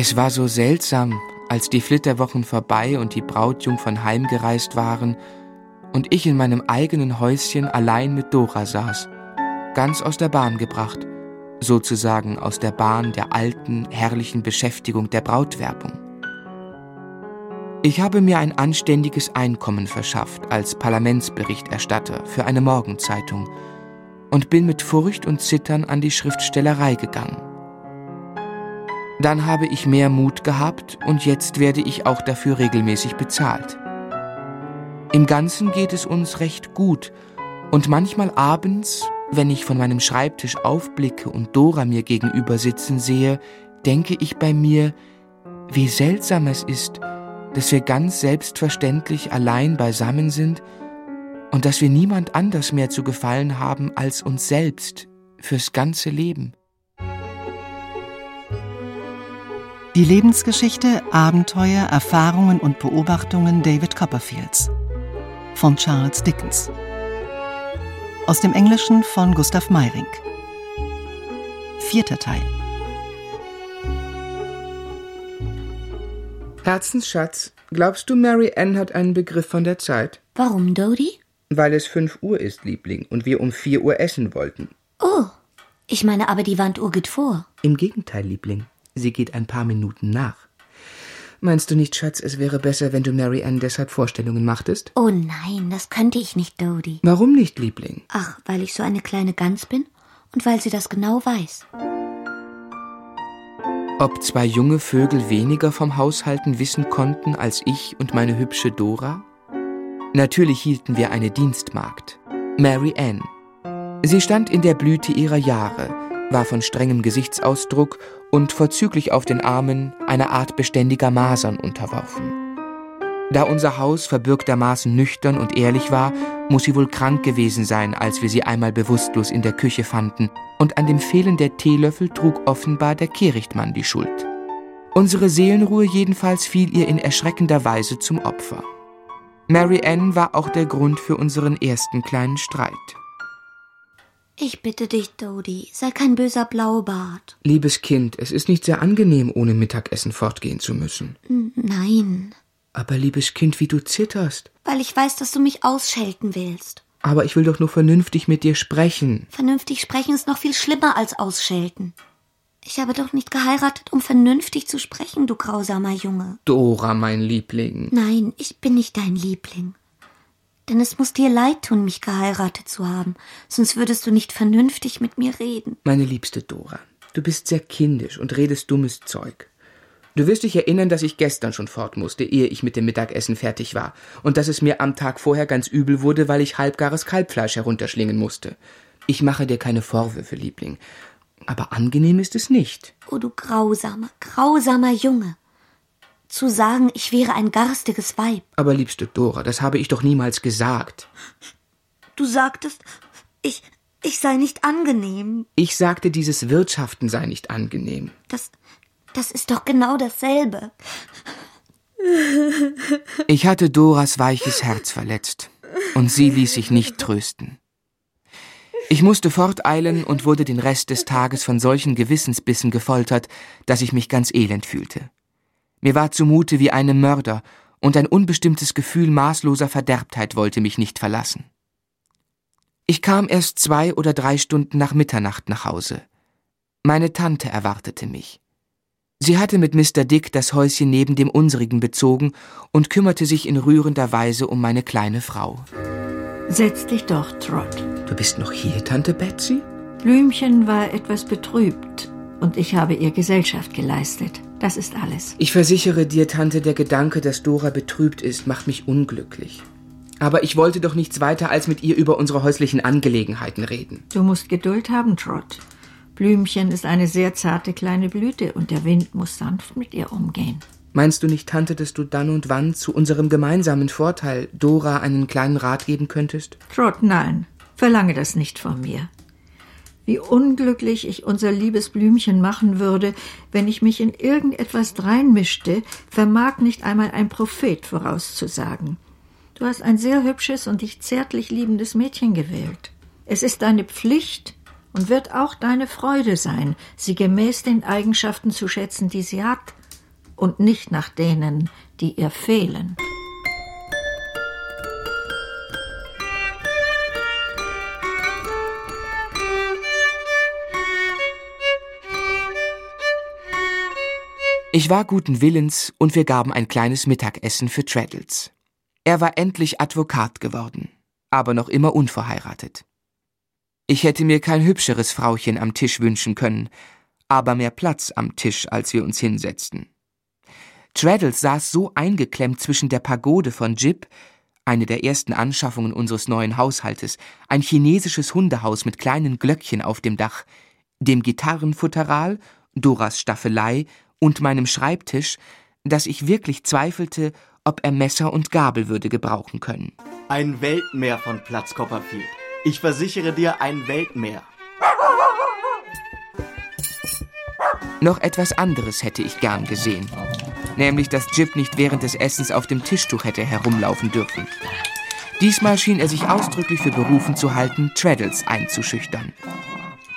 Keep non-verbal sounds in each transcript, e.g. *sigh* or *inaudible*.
Es war so seltsam, als die Flitterwochen vorbei und die Brautjungfern heimgereist waren und ich in meinem eigenen Häuschen allein mit Dora saß, ganz aus der Bahn gebracht, sozusagen aus der Bahn der alten, herrlichen Beschäftigung der Brautwerbung. Ich habe mir ein anständiges Einkommen verschafft als Parlamentsberichterstatter für eine Morgenzeitung und bin mit Furcht und Zittern an die Schriftstellerei gegangen. Dann habe ich mehr Mut gehabt und jetzt werde ich auch dafür regelmäßig bezahlt. Im Ganzen geht es uns recht gut und manchmal abends, wenn ich von meinem Schreibtisch aufblicke und Dora mir gegenüber sitzen sehe, denke ich bei mir, wie seltsam es ist, dass wir ganz selbstverständlich allein beisammen sind und dass wir niemand anders mehr zu gefallen haben als uns selbst fürs ganze Leben. Die Lebensgeschichte, Abenteuer, Erfahrungen und Beobachtungen David Copperfields von Charles Dickens. Aus dem Englischen von Gustav Meyrink. Vierter Teil. Herzensschatz, glaubst du, Mary Ann hat einen Begriff von der Zeit? Warum, Dodie? Weil es fünf Uhr ist, Liebling, und wir um vier Uhr essen wollten. Oh, ich meine aber, die Wanduhr geht vor. Im Gegenteil, Liebling, sie geht ein paar Minuten nach. Meinst du nicht, Schatz, es wäre besser, wenn du Mary Ann deshalb Vorstellungen machtest? Oh nein, das könnte ich nicht, Dodie. Warum nicht, Liebling? Ach, weil ich so eine kleine Gans bin und weil sie das genau weiß. Ob zwei junge Vögel weniger vom Haushalten wissen konnten als ich und meine hübsche Dora? Natürlich hielten wir eine Dienstmagd, Mary Ann. Sie stand in der Blüte ihrer Jahre, war von strengem Gesichtsausdruck und vorzüglich auf den Armen einer Art beständiger Masern unterworfen. Da unser Haus verbürgtermaßen nüchtern und ehrlich war, muss sie wohl krank gewesen sein, als wir sie einmal bewusstlos in der Küche fanden, und an dem Fehlen der Teelöffel trug offenbar der Kehrichtmann die Schuld. Unsere Seelenruhe jedenfalls fiel ihr in erschreckender Weise zum Opfer. Mary Ann war auch der Grund für unseren ersten kleinen Streit. Ich bitte dich, Dodie, sei kein böser Blaubart. Liebes Kind, es ist nicht sehr angenehm, ohne Mittagessen fortgehen zu müssen. Nein, Aber liebes Kind, wie du zitterst. weil ich weiß, dass du mich ausschelten willst. Aber ich will doch nur vernünftig mit dir sprechen. Vernünftig sprechen ist noch viel schlimmer als ausschelten. Ich habe doch nicht geheiratet, um vernünftig zu sprechen, du grausamer Junge. Dora, mein Liebling. Nein, ich bin nicht dein Liebling. Denn es muss dir leid tun, mich geheiratet zu haben, sonst würdest du nicht vernünftig mit mir reden. Meine liebste Dora, du bist sehr kindisch und redest dummes Zeug. Du wirst dich erinnern, dass ich gestern schon fort musste, ehe ich mit dem Mittagessen fertig war, und dass es mir am Tag vorher ganz übel wurde, weil ich halbgares Kalbfleisch herunterschlingen musste. Ich mache dir keine Vorwürfe, Liebling, aber angenehm ist es nicht. Oh, du grausamer, grausamer Junge. Zu sagen, ich wäre ein garstiges Weib. Aber liebste Dora, das habe ich doch niemals gesagt. Du sagtest, ich, ich sei nicht angenehm. Ich sagte, dieses Wirtschaften sei nicht angenehm. Das, das ist doch genau dasselbe. Ich hatte Doras weiches Herz verletzt, und sie ließ sich nicht trösten. Ich musste forteilen und wurde den Rest des Tages von solchen Gewissensbissen gefoltert, dass ich mich ganz elend fühlte. Mir war zumute wie einem Mörder, und ein unbestimmtes Gefühl maßloser Verderbtheit wollte mich nicht verlassen. Ich kam erst zwei oder drei Stunden nach Mitternacht nach Hause. Meine Tante erwartete mich. Sie hatte mit Mr. Dick das Häuschen neben dem unsrigen bezogen und kümmerte sich in rührender Weise um meine kleine Frau. Setz dich doch, Trot. Du bist noch hier, Tante Betsy? Blümchen war etwas betrübt und ich habe ihr Gesellschaft geleistet. Das ist alles. Ich versichere dir, Tante, der Gedanke, dass Dora betrübt ist, macht mich unglücklich. Aber ich wollte doch nichts weiter als mit ihr über unsere häuslichen Angelegenheiten reden. Du musst Geduld haben, Trot. Blümchen ist eine sehr zarte kleine Blüte und der Wind muss sanft mit ihr umgehen. Meinst du nicht, Tante, dass du dann und wann zu unserem gemeinsamen Vorteil Dora einen kleinen Rat geben könntest? Trot, nein, verlange das nicht von mir. Wie unglücklich ich unser liebes Blümchen machen würde, wenn ich mich in irgendetwas dreinmischte, vermag nicht einmal ein Prophet vorauszusagen. Du hast ein sehr hübsches und dich zärtlich liebendes Mädchen gewählt. Es ist deine Pflicht und wird auch deine Freude sein, sie gemäß den Eigenschaften zu schätzen, die sie hat, und nicht nach denen, die ihr fehlen. Ich war guten Willens und wir gaben ein kleines Mittagessen für Traddles. Er war endlich Advokat geworden, aber noch immer unverheiratet. Ich hätte mir kein hübscheres Frauchen am Tisch wünschen können, aber mehr Platz am Tisch, als wir uns hinsetzten. Traddles saß so eingeklemmt zwischen der Pagode von Jip, eine der ersten Anschaffungen unseres neuen Haushaltes, ein chinesisches Hundehaus mit kleinen Glöckchen auf dem Dach, dem Gitarrenfutteral, Doras Staffelei und meinem Schreibtisch, dass ich wirklich zweifelte, ob er Messer und Gabel würde gebrauchen können. Ein Weltmeer von Platz Copperfield. Ich versichere dir ein Weltmeer. Noch etwas anderes hätte ich gern gesehen. Nämlich, dass Jip nicht während des Essens auf dem Tischtuch hätte herumlaufen dürfen. Diesmal schien er sich ausdrücklich für berufen zu halten, Traddles einzuschüchtern.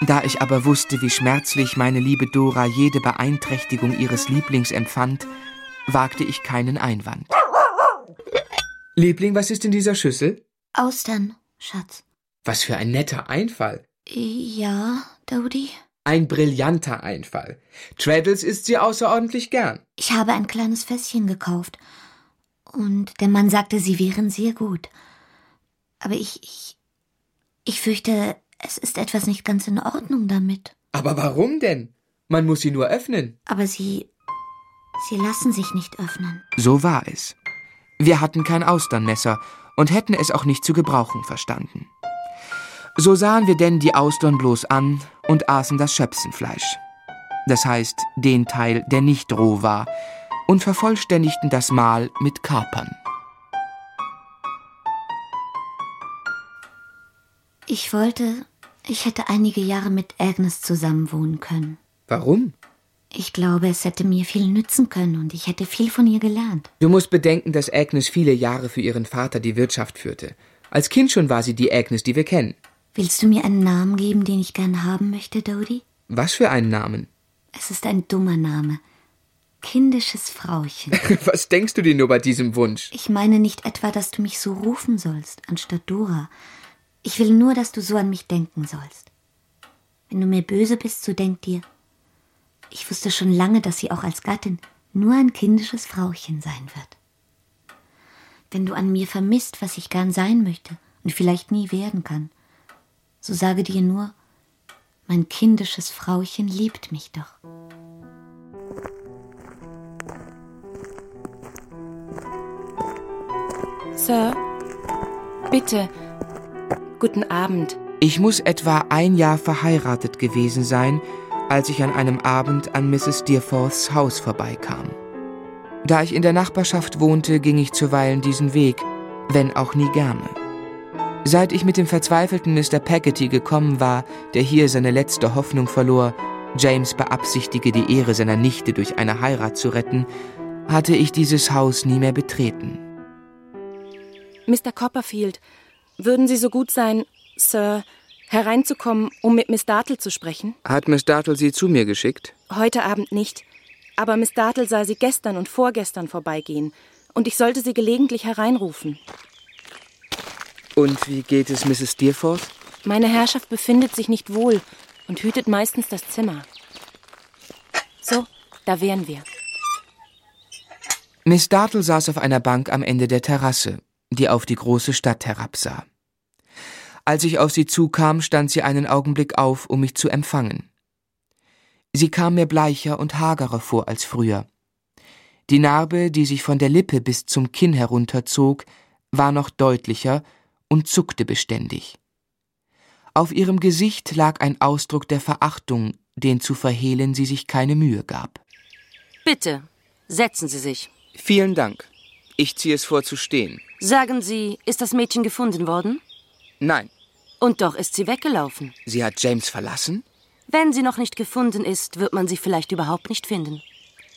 Da ich aber wusste, wie schmerzlich meine liebe Dora jede Beeinträchtigung ihres Lieblings empfand, wagte ich keinen Einwand. Liebling, was ist in dieser Schüssel? Austern, Schatz. Was für ein netter Einfall. Ja, Dodie? Ein brillanter Einfall. Traddles isst sie außerordentlich gern. Ich habe ein kleines Fässchen gekauft. Und der Mann sagte, sie wären sehr gut. Aber ich, ich, ich fürchte, es ist etwas nicht ganz in Ordnung damit. Aber warum denn? Man muss sie nur öffnen. Aber sie. Sie lassen sich nicht öffnen. So war es. Wir hatten kein Austernmesser und hätten es auch nicht zu gebrauchen verstanden. So sahen wir denn die Austern bloß an und aßen das Schöpsenfleisch. Das heißt, den Teil, der nicht roh war, und vervollständigten das Mahl mit Kapern. Ich wollte, ich hätte einige Jahre mit Agnes zusammenwohnen können. Warum? Ich glaube, es hätte mir viel nützen können und ich hätte viel von ihr gelernt. Du musst bedenken, dass Agnes viele Jahre für ihren Vater die Wirtschaft führte. Als Kind schon war sie die Agnes, die wir kennen. Willst du mir einen Namen geben, den ich gern haben möchte, Dodie? Was für einen Namen? Es ist ein dummer Name. Kindisches Frauchen. *laughs* Was denkst du dir nur bei diesem Wunsch? Ich meine nicht etwa, dass du mich so rufen sollst, anstatt Dora. Ich will nur, dass du so an mich denken sollst. Wenn du mir böse bist, so denk dir. Ich wusste schon lange, dass sie auch als Gattin nur ein kindisches Frauchen sein wird. Wenn du an mir vermisst, was ich gern sein möchte und vielleicht nie werden kann, so sage dir nur, mein kindisches Frauchen liebt mich doch. Sir, bitte, guten Abend. Ich muss etwa ein Jahr verheiratet gewesen sein, als ich an einem Abend an Mrs. Steerforths Haus vorbeikam. Da ich in der Nachbarschaft wohnte, ging ich zuweilen diesen Weg, wenn auch nie gerne. Seit ich mit dem verzweifelten Mr. Peggotty gekommen war, der hier seine letzte Hoffnung verlor, James beabsichtige, die Ehre seiner Nichte durch eine Heirat zu retten, hatte ich dieses Haus nie mehr betreten. Mr. Copperfield, würden Sie so gut sein, Sir, hereinzukommen, um mit Miss Dartle zu sprechen? Hat Miss Dartle Sie zu mir geschickt? Heute Abend nicht. Aber Miss Dartle sah Sie gestern und vorgestern vorbeigehen. Und ich sollte Sie gelegentlich hereinrufen. Und wie geht es Mrs. Steerforth? Meine Herrschaft befindet sich nicht wohl und hütet meistens das Zimmer. So, da wären wir. Miss Dartle saß auf einer Bank am Ende der Terrasse, die auf die große Stadt herabsah. Als ich auf sie zukam, stand sie einen Augenblick auf, um mich zu empfangen. Sie kam mir bleicher und hagerer vor als früher. Die Narbe, die sich von der Lippe bis zum Kinn herunterzog, war noch deutlicher und zuckte beständig. Auf ihrem Gesicht lag ein Ausdruck der Verachtung, den zu verhehlen sie sich keine Mühe gab. Bitte, setzen Sie sich. Vielen Dank. Ich ziehe es vor zu stehen. Sagen Sie, ist das Mädchen gefunden worden? Nein. Und doch ist sie weggelaufen. Sie hat James verlassen? Wenn sie noch nicht gefunden ist, wird man sie vielleicht überhaupt nicht finden.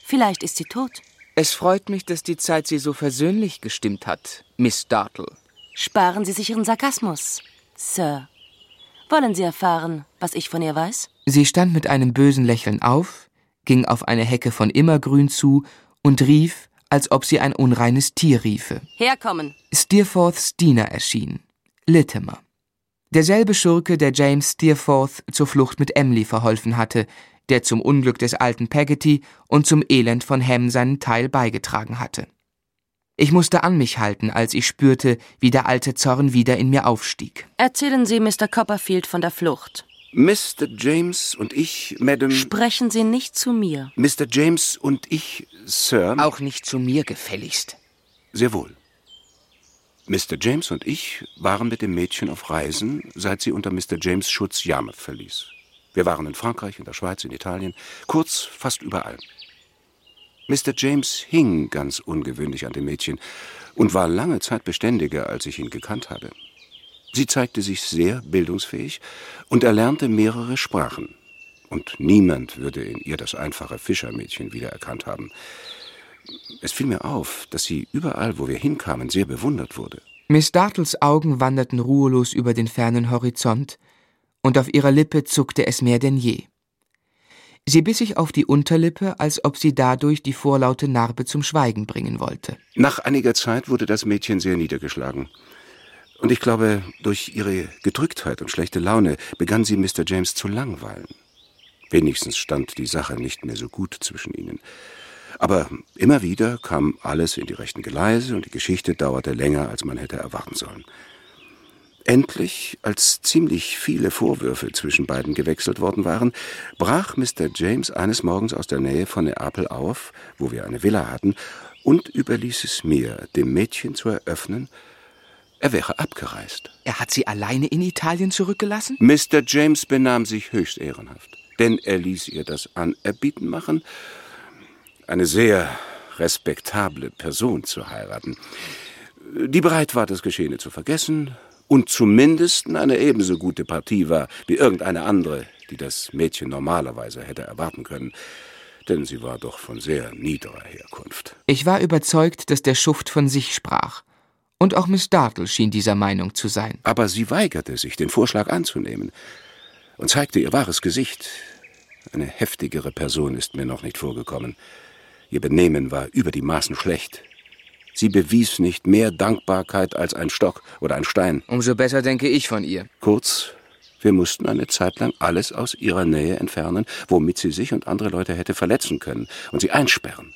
Vielleicht ist sie tot. Es freut mich, dass die Zeit Sie so versöhnlich gestimmt hat, Miss Dartle. Sparen Sie sich Ihren Sarkasmus, Sir. Wollen Sie erfahren, was ich von ihr weiß? Sie stand mit einem bösen Lächeln auf, ging auf eine Hecke von Immergrün zu und rief, als ob sie ein unreines Tier riefe. Herkommen. Steerforths Diener erschien, Littimer. Derselbe Schurke, der James Steerforth zur Flucht mit Emily verholfen hatte, der zum Unglück des alten Peggotty und zum Elend von Ham seinen Teil beigetragen hatte. Ich musste an mich halten, als ich spürte, wie der alte Zorn wieder in mir aufstieg. Erzählen Sie Mr. Copperfield von der Flucht. Mr. James und ich, Madam. Sprechen Sie nicht zu mir. Mr. James und ich, Sir. Auch nicht zu mir gefälligst. Sehr wohl. Mr. James und ich waren mit dem Mädchen auf Reisen, seit sie unter Mr. James Schutz Yarmouth verließ. Wir waren in Frankreich, in der Schweiz, in Italien, kurz fast überall. Mr. James hing ganz ungewöhnlich an dem Mädchen und war lange Zeit beständiger, als ich ihn gekannt habe. Sie zeigte sich sehr bildungsfähig und erlernte mehrere Sprachen. Und niemand würde in ihr das einfache Fischermädchen wiedererkannt haben. Es fiel mir auf, dass sie überall, wo wir hinkamen, sehr bewundert wurde. Miss Dartles Augen wanderten ruhelos über den fernen Horizont, und auf ihrer Lippe zuckte es mehr denn je. Sie biss sich auf die Unterlippe, als ob sie dadurch die vorlaute Narbe zum Schweigen bringen wollte. Nach einiger Zeit wurde das Mädchen sehr niedergeschlagen. Und ich glaube, durch ihre Gedrücktheit und schlechte Laune begann sie Mr. James zu langweilen. Wenigstens stand die Sache nicht mehr so gut zwischen ihnen. Aber immer wieder kam alles in die rechten Geleise und die Geschichte dauerte länger, als man hätte erwarten sollen. Endlich, als ziemlich viele Vorwürfe zwischen beiden gewechselt worden waren, brach Mr. James eines Morgens aus der Nähe von Neapel auf, wo wir eine Villa hatten, und überließ es mir, dem Mädchen zu eröffnen, er wäre abgereist. Er hat sie alleine in Italien zurückgelassen? Mr. James benahm sich höchst ehrenhaft, denn er ließ ihr das Anerbieten machen, eine sehr respektable Person zu heiraten, die bereit war, das Geschehene zu vergessen und zumindest eine ebenso gute Partie war wie irgendeine andere, die das Mädchen normalerweise hätte erwarten können, denn sie war doch von sehr niederer Herkunft. Ich war überzeugt, dass der Schuft von sich sprach. Und auch Miss Dartle schien dieser Meinung zu sein. Aber sie weigerte sich, den Vorschlag anzunehmen und zeigte ihr wahres Gesicht. Eine heftigere Person ist mir noch nicht vorgekommen. Ihr Benehmen war über die Maßen schlecht. Sie bewies nicht mehr Dankbarkeit als ein Stock oder ein Stein. Umso besser denke ich von ihr. Kurz, wir mussten eine Zeit lang alles aus ihrer Nähe entfernen, womit sie sich und andere Leute hätte verletzen können, und sie einsperren.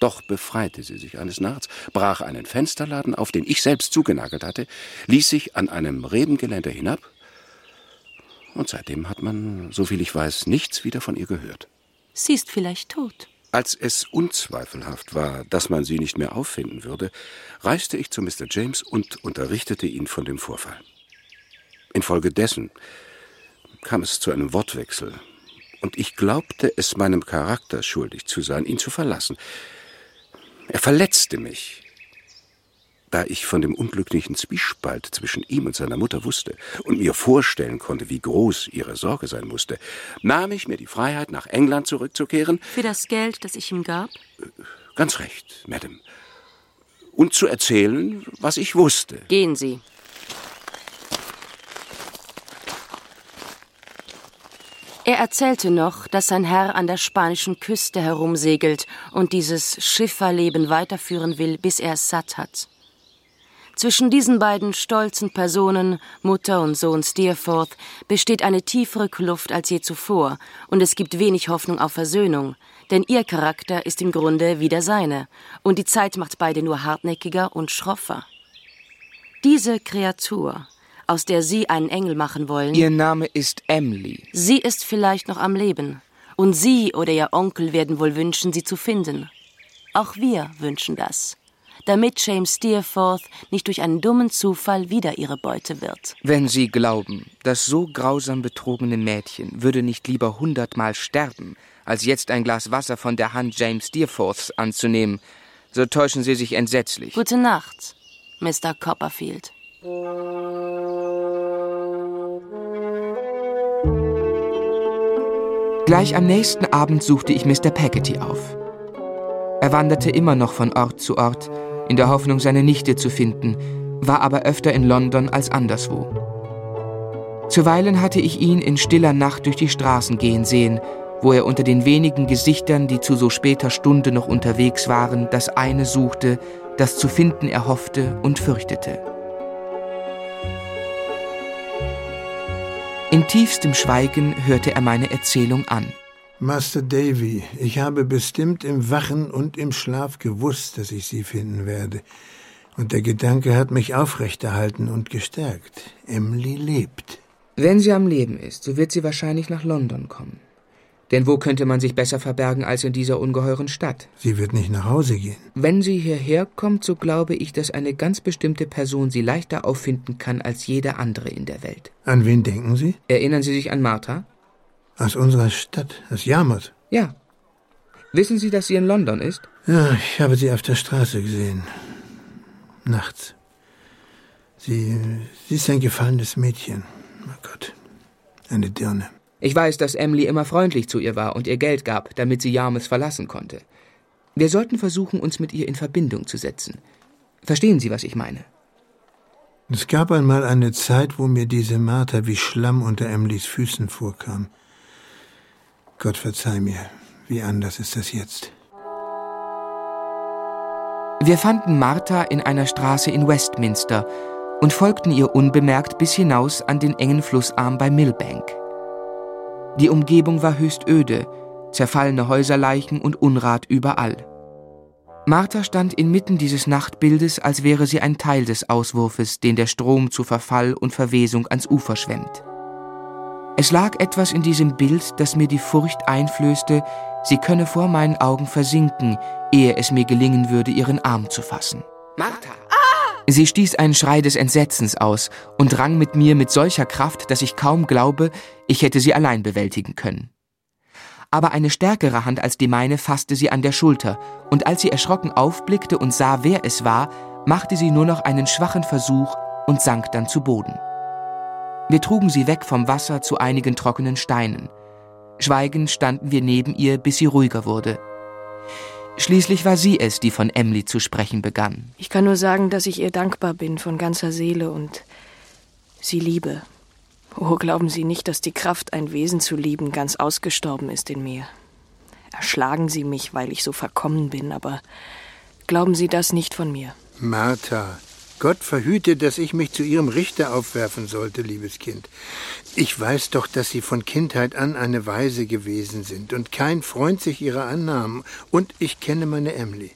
Doch befreite sie sich eines Nachts, brach einen Fensterladen auf, den ich selbst zugenagelt hatte, ließ sich an einem Rebengeländer hinab, und seitdem hat man, soviel ich weiß, nichts wieder von ihr gehört. Sie ist vielleicht tot. Als es unzweifelhaft war, dass man sie nicht mehr auffinden würde, reiste ich zu Mr. James und unterrichtete ihn von dem Vorfall. Infolgedessen kam es zu einem Wortwechsel, und ich glaubte es meinem Charakter schuldig zu sein, ihn zu verlassen. Er verletzte mich, da ich von dem unglücklichen Zwiespalt zwischen ihm und seiner Mutter wusste und mir vorstellen konnte, wie groß ihre Sorge sein musste, nahm ich mir die Freiheit, nach England zurückzukehren. Für das Geld, das ich ihm gab? Ganz recht, Madame. Und zu erzählen, was ich wusste. Gehen Sie. Er erzählte noch, dass sein Herr an der spanischen Küste herumsegelt und dieses Schifferleben weiterführen will, bis er es satt hat. Zwischen diesen beiden stolzen Personen, Mutter und Sohn Steerforth, besteht eine tiefere Kluft als je zuvor, und es gibt wenig Hoffnung auf Versöhnung, denn ihr Charakter ist im Grunde wie der seine, und die Zeit macht beide nur hartnäckiger und schroffer. Diese Kreatur, aus der Sie einen Engel machen wollen. Ihr Name ist Emily. Sie ist vielleicht noch am Leben, und Sie oder Ihr Onkel werden wohl wünschen, sie zu finden. Auch wir wünschen das damit James Steerforth nicht durch einen dummen Zufall wieder ihre Beute wird. Wenn Sie glauben, das so grausam betrogene Mädchen würde nicht lieber hundertmal sterben, als jetzt ein Glas Wasser von der Hand James Steerforths anzunehmen, so täuschen Sie sich entsetzlich. Gute Nacht, Mr. Copperfield. Gleich am nächsten Abend suchte ich Mr. Peggotty auf. Er wanderte immer noch von Ort zu Ort, in der Hoffnung, seine Nichte zu finden, war aber öfter in London als anderswo. Zuweilen hatte ich ihn in stiller Nacht durch die Straßen gehen sehen, wo er unter den wenigen Gesichtern, die zu so später Stunde noch unterwegs waren, das eine suchte, das zu finden er hoffte und fürchtete. In tiefstem Schweigen hörte er meine Erzählung an. Master Davy, ich habe bestimmt im Wachen und im Schlaf gewusst, dass ich Sie finden werde. Und der Gedanke hat mich aufrechterhalten und gestärkt. Emily lebt. Wenn sie am Leben ist, so wird sie wahrscheinlich nach London kommen. Denn wo könnte man sich besser verbergen als in dieser ungeheuren Stadt? Sie wird nicht nach Hause gehen. Wenn sie hierher kommt, so glaube ich, dass eine ganz bestimmte Person sie leichter auffinden kann als jede andere in der Welt. An wen denken Sie? Erinnern Sie sich an Martha? Aus unserer Stadt, aus Yarmouth. Ja. Wissen Sie, dass sie in London ist? Ja, ich habe sie auf der Straße gesehen. Nachts. Sie, sie ist ein gefallenes Mädchen. Oh Gott. Eine Dirne. Ich weiß, dass Emily immer freundlich zu ihr war und ihr Geld gab, damit sie Yarmouth verlassen konnte. Wir sollten versuchen, uns mit ihr in Verbindung zu setzen. Verstehen Sie, was ich meine? Es gab einmal eine Zeit, wo mir diese Martha wie Schlamm unter Emilys Füßen vorkam. Gott verzeih mir, wie anders ist das jetzt. Wir fanden Martha in einer Straße in Westminster und folgten ihr unbemerkt bis hinaus an den engen Flussarm bei Millbank. Die Umgebung war höchst öde, zerfallene Häuserleichen und Unrat überall. Martha stand inmitten dieses Nachtbildes, als wäre sie ein Teil des Auswurfes, den der Strom zu Verfall und Verwesung ans Ufer schwemmt. Es lag etwas in diesem Bild, das mir die Furcht einflößte, sie könne vor meinen Augen versinken, ehe es mir gelingen würde, ihren Arm zu fassen. Martha! Sie stieß einen Schrei des Entsetzens aus und rang mit mir mit solcher Kraft, dass ich kaum glaube, ich hätte sie allein bewältigen können. Aber eine stärkere Hand als die meine fasste sie an der Schulter, und als sie erschrocken aufblickte und sah, wer es war, machte sie nur noch einen schwachen Versuch und sank dann zu Boden. Wir trugen sie weg vom Wasser zu einigen trockenen Steinen. Schweigend standen wir neben ihr, bis sie ruhiger wurde. Schließlich war sie es, die von Emily zu sprechen begann. Ich kann nur sagen, dass ich ihr dankbar bin von ganzer Seele und sie liebe. Oh, glauben Sie nicht, dass die Kraft, ein Wesen zu lieben, ganz ausgestorben ist in mir. Erschlagen Sie mich, weil ich so verkommen bin, aber glauben Sie das nicht von mir. Martha, Gott verhüte, dass ich mich zu Ihrem Richter aufwerfen sollte, liebes Kind. Ich weiß doch, dass Sie von Kindheit an eine Weise gewesen sind und kein Freund sich Ihrer annahmen. Und ich kenne meine Emily.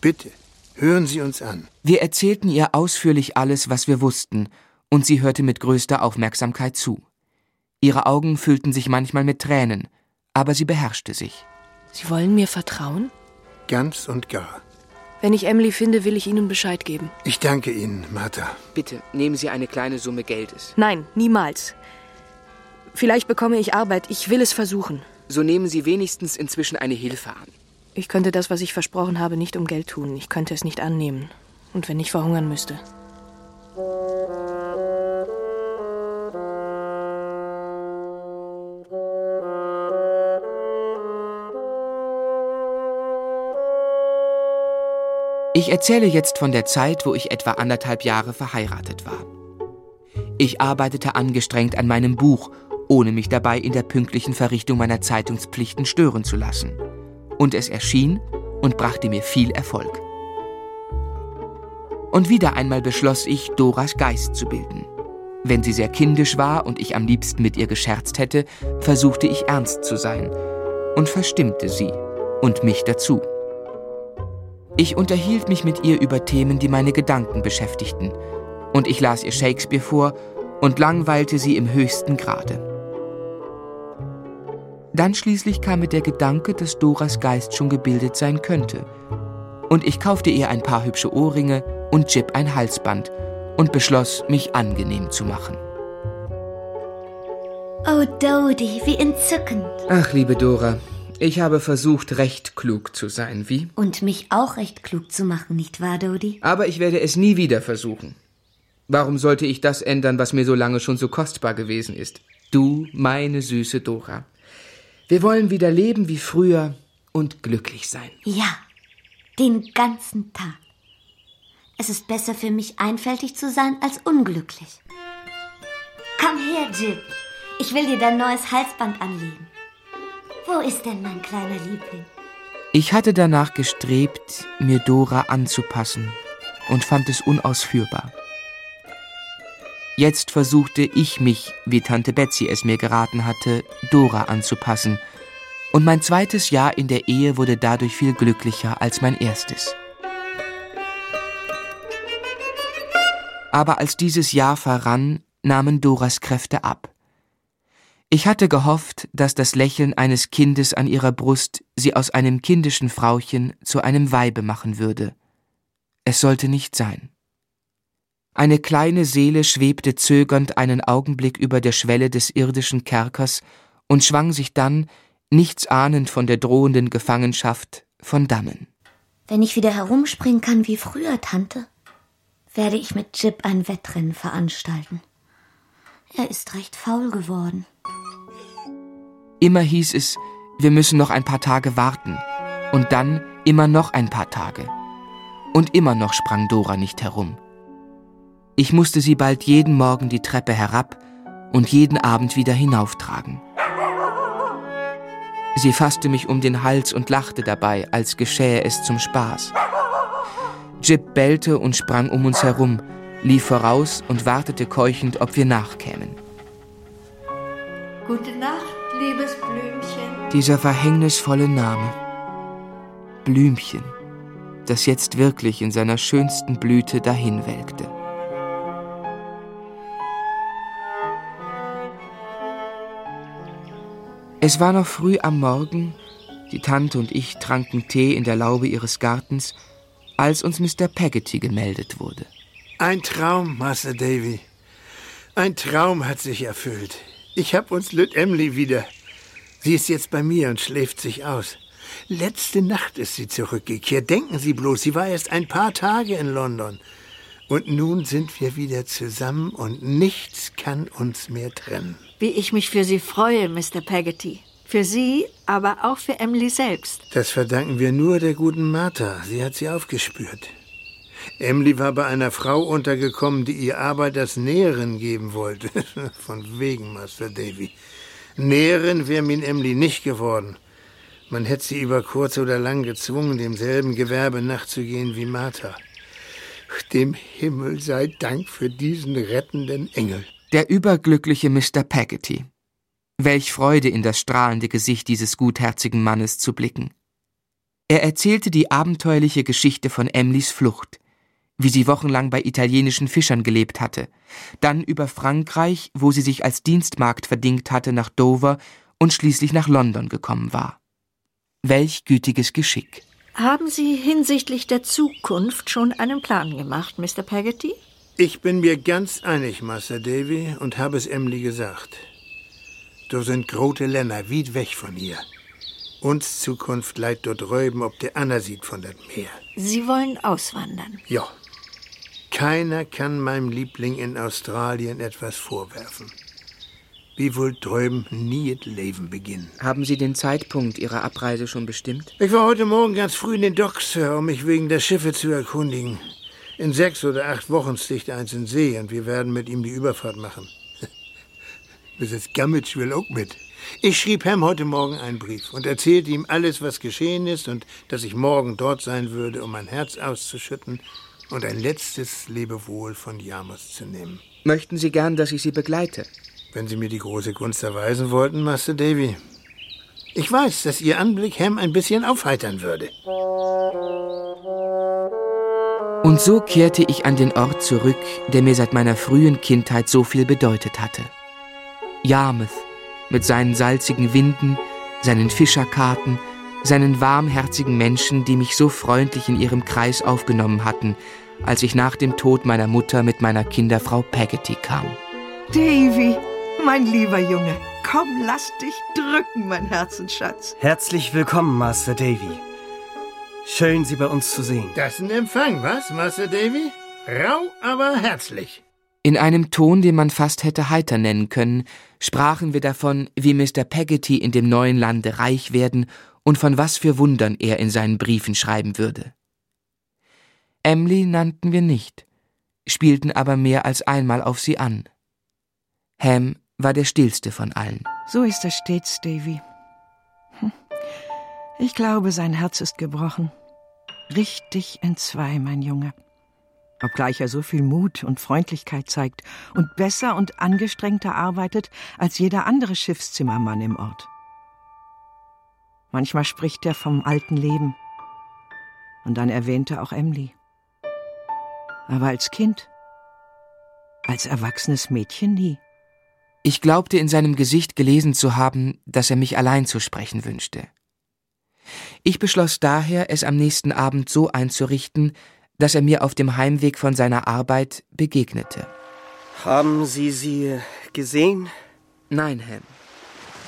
Bitte, hören Sie uns an. Wir erzählten ihr ausführlich alles, was wir wussten, und sie hörte mit größter Aufmerksamkeit zu. Ihre Augen füllten sich manchmal mit Tränen, aber sie beherrschte sich. Sie wollen mir vertrauen? Ganz und gar. Wenn ich Emily finde, will ich Ihnen Bescheid geben. Ich danke Ihnen, Martha. Bitte, nehmen Sie eine kleine Summe Geldes. Nein, niemals. Vielleicht bekomme ich Arbeit. Ich will es versuchen. So nehmen Sie wenigstens inzwischen eine Hilfe an. Ich könnte das, was ich versprochen habe, nicht um Geld tun. Ich könnte es nicht annehmen. Und wenn ich verhungern müsste. Ich erzähle jetzt von der Zeit, wo ich etwa anderthalb Jahre verheiratet war. Ich arbeitete angestrengt an meinem Buch, ohne mich dabei in der pünktlichen Verrichtung meiner Zeitungspflichten stören zu lassen. Und es erschien und brachte mir viel Erfolg. Und wieder einmal beschloss ich, Doras Geist zu bilden. Wenn sie sehr kindisch war und ich am liebsten mit ihr gescherzt hätte, versuchte ich ernst zu sein und verstimmte sie und mich dazu. Ich unterhielt mich mit ihr über Themen, die meine Gedanken beschäftigten, und ich las ihr Shakespeare vor und langweilte sie im höchsten Grade. Dann schließlich kam mir der Gedanke, dass Doras Geist schon gebildet sein könnte, und ich kaufte ihr ein paar hübsche Ohrringe und Jip ein Halsband und beschloss, mich angenehm zu machen. Oh, Dodie, wie entzückend. Ach, liebe Dora, ich habe versucht, recht klug zu sein, wie? Und mich auch recht klug zu machen, nicht wahr, Dodie? Aber ich werde es nie wieder versuchen. Warum sollte ich das ändern, was mir so lange schon so kostbar gewesen ist? Du, meine süße Dora. Wir wollen wieder leben wie früher und glücklich sein. Ja, den ganzen Tag. Es ist besser für mich, einfältig zu sein, als unglücklich. Komm her, Jip. Ich will dir dein neues Halsband anlegen. Wo ist denn mein kleiner Liebling? Ich hatte danach gestrebt, mir Dora anzupassen und fand es unausführbar. Jetzt versuchte ich mich, wie Tante Betsy es mir geraten hatte, Dora anzupassen, und mein zweites Jahr in der Ehe wurde dadurch viel glücklicher als mein erstes. Aber als dieses Jahr verrann, nahmen Doras Kräfte ab. Ich hatte gehofft, dass das Lächeln eines Kindes an ihrer Brust sie aus einem kindischen Frauchen zu einem Weibe machen würde. Es sollte nicht sein. Eine kleine Seele schwebte zögernd einen Augenblick über der Schwelle des irdischen Kerkers und schwang sich dann, nichts ahnend von der drohenden Gefangenschaft, von dannen. Wenn ich wieder herumspringen kann wie früher, Tante, werde ich mit Jip ein Wettrennen veranstalten. Er ist recht faul geworden. Immer hieß es, wir müssen noch ein paar Tage warten. Und dann immer noch ein paar Tage. Und immer noch sprang Dora nicht herum. Ich musste sie bald jeden Morgen die Treppe herab und jeden Abend wieder hinauftragen. Sie fasste mich um den Hals und lachte dabei, als geschähe es zum Spaß. Jip bellte und sprang um uns herum, lief voraus und wartete keuchend, ob wir nachkämen. Gute Nacht, liebes Blümchen. Dieser verhängnisvolle Name. Blümchen, das jetzt wirklich in seiner schönsten Blüte dahinwelkte. Es war noch früh am Morgen, die Tante und ich tranken Tee in der Laube ihres Gartens, als uns Mr. Peggotty gemeldet wurde. Ein Traum, Master Davy. Ein Traum hat sich erfüllt. Ich hab uns Lüt Emily wieder. Sie ist jetzt bei mir und schläft sich aus. Letzte Nacht ist sie zurückgekehrt. Denken Sie bloß, sie war erst ein paar Tage in London. Und nun sind wir wieder zusammen und nichts kann uns mehr trennen. Wie ich mich für Sie freue, Mr. Peggotty. Für Sie, aber auch für Emily selbst. Das verdanken wir nur der guten Martha. Sie hat sie aufgespürt. Emily war bei einer Frau untergekommen, die ihr Arbeit als Näherin geben wollte. *laughs* Von wegen, Master Davy. Näherin wäre mir Emily nicht geworden. Man hätte sie über kurz oder lang gezwungen, demselben Gewerbe nachzugehen wie Martha. Dem Himmel sei Dank für diesen rettenden Engel. Der überglückliche Mr. Peggotty. Welch Freude in das strahlende Gesicht dieses gutherzigen Mannes zu blicken. Er erzählte die abenteuerliche Geschichte von Emlys Flucht, wie sie wochenlang bei italienischen Fischern gelebt hatte, dann über Frankreich, wo sie sich als Dienstmagd verdingt hatte, nach Dover und schließlich nach London gekommen war. Welch gütiges Geschick. Haben Sie hinsichtlich der Zukunft schon einen Plan gemacht, Mr. Peggotty? Ich bin mir ganz einig, Master Davy, und habe es Emily gesagt. Da sind große Länder weit weg von hier. Uns Zukunft leid dort drüben, ob der Anna sieht von dem Meer. Sie wollen auswandern. Ja. Keiner kann meinem Liebling in Australien etwas vorwerfen. Wie wohl drüben nie das Leben beginnen. Haben Sie den Zeitpunkt Ihrer Abreise schon bestimmt? Ich war heute Morgen ganz früh in den Docks, Sir, um mich wegen der Schiffe zu erkundigen. In sechs oder acht Wochen sticht eins in See und wir werden mit ihm die Überfahrt machen. *laughs* Mrs. Gummidge will auch mit. Ich schrieb Ham heute Morgen einen Brief und erzählte ihm alles, was geschehen ist und dass ich morgen dort sein würde, um mein Herz auszuschütten und ein letztes Lebewohl von Yarmouth zu nehmen. Möchten Sie gern, dass ich Sie begleite? Wenn Sie mir die große Gunst erweisen wollten, Master Davy. Ich weiß, dass Ihr Anblick Ham ein bisschen aufheitern würde. Und so kehrte ich an den Ort zurück, der mir seit meiner frühen Kindheit so viel bedeutet hatte. Yarmouth mit seinen salzigen Winden, seinen Fischerkarten, seinen warmherzigen Menschen, die mich so freundlich in ihrem Kreis aufgenommen hatten, als ich nach dem Tod meiner Mutter mit meiner Kinderfrau Peggotty kam. Davy, mein lieber Junge, komm, lass dich drücken, mein Herzensschatz. Herzlich willkommen, Master Davy. Schön, Sie bei uns zu sehen. Das ist ein Empfang, was, Master Davy? Rau, aber herzlich. In einem Ton, den man fast hätte heiter nennen können, sprachen wir davon, wie Mr. Peggotty in dem neuen Lande reich werden und von was für Wundern er in seinen Briefen schreiben würde. Emily nannten wir nicht, spielten aber mehr als einmal auf sie an. Ham war der stillste von allen. So ist es stets, Davy. Hm. Ich glaube, sein Herz ist gebrochen. Richtig entzwei, mein Junge. Obgleich er so viel Mut und Freundlichkeit zeigt und besser und angestrengter arbeitet als jeder andere Schiffszimmermann im Ort. Manchmal spricht er vom alten Leben. Und dann erwähnt er auch Emily. Aber als Kind, als erwachsenes Mädchen nie. Ich glaubte in seinem Gesicht gelesen zu haben, dass er mich allein zu sprechen wünschte. Ich beschloss daher, es am nächsten Abend so einzurichten, dass er mir auf dem Heimweg von seiner Arbeit begegnete. Haben Sie sie gesehen? Nein, Ham.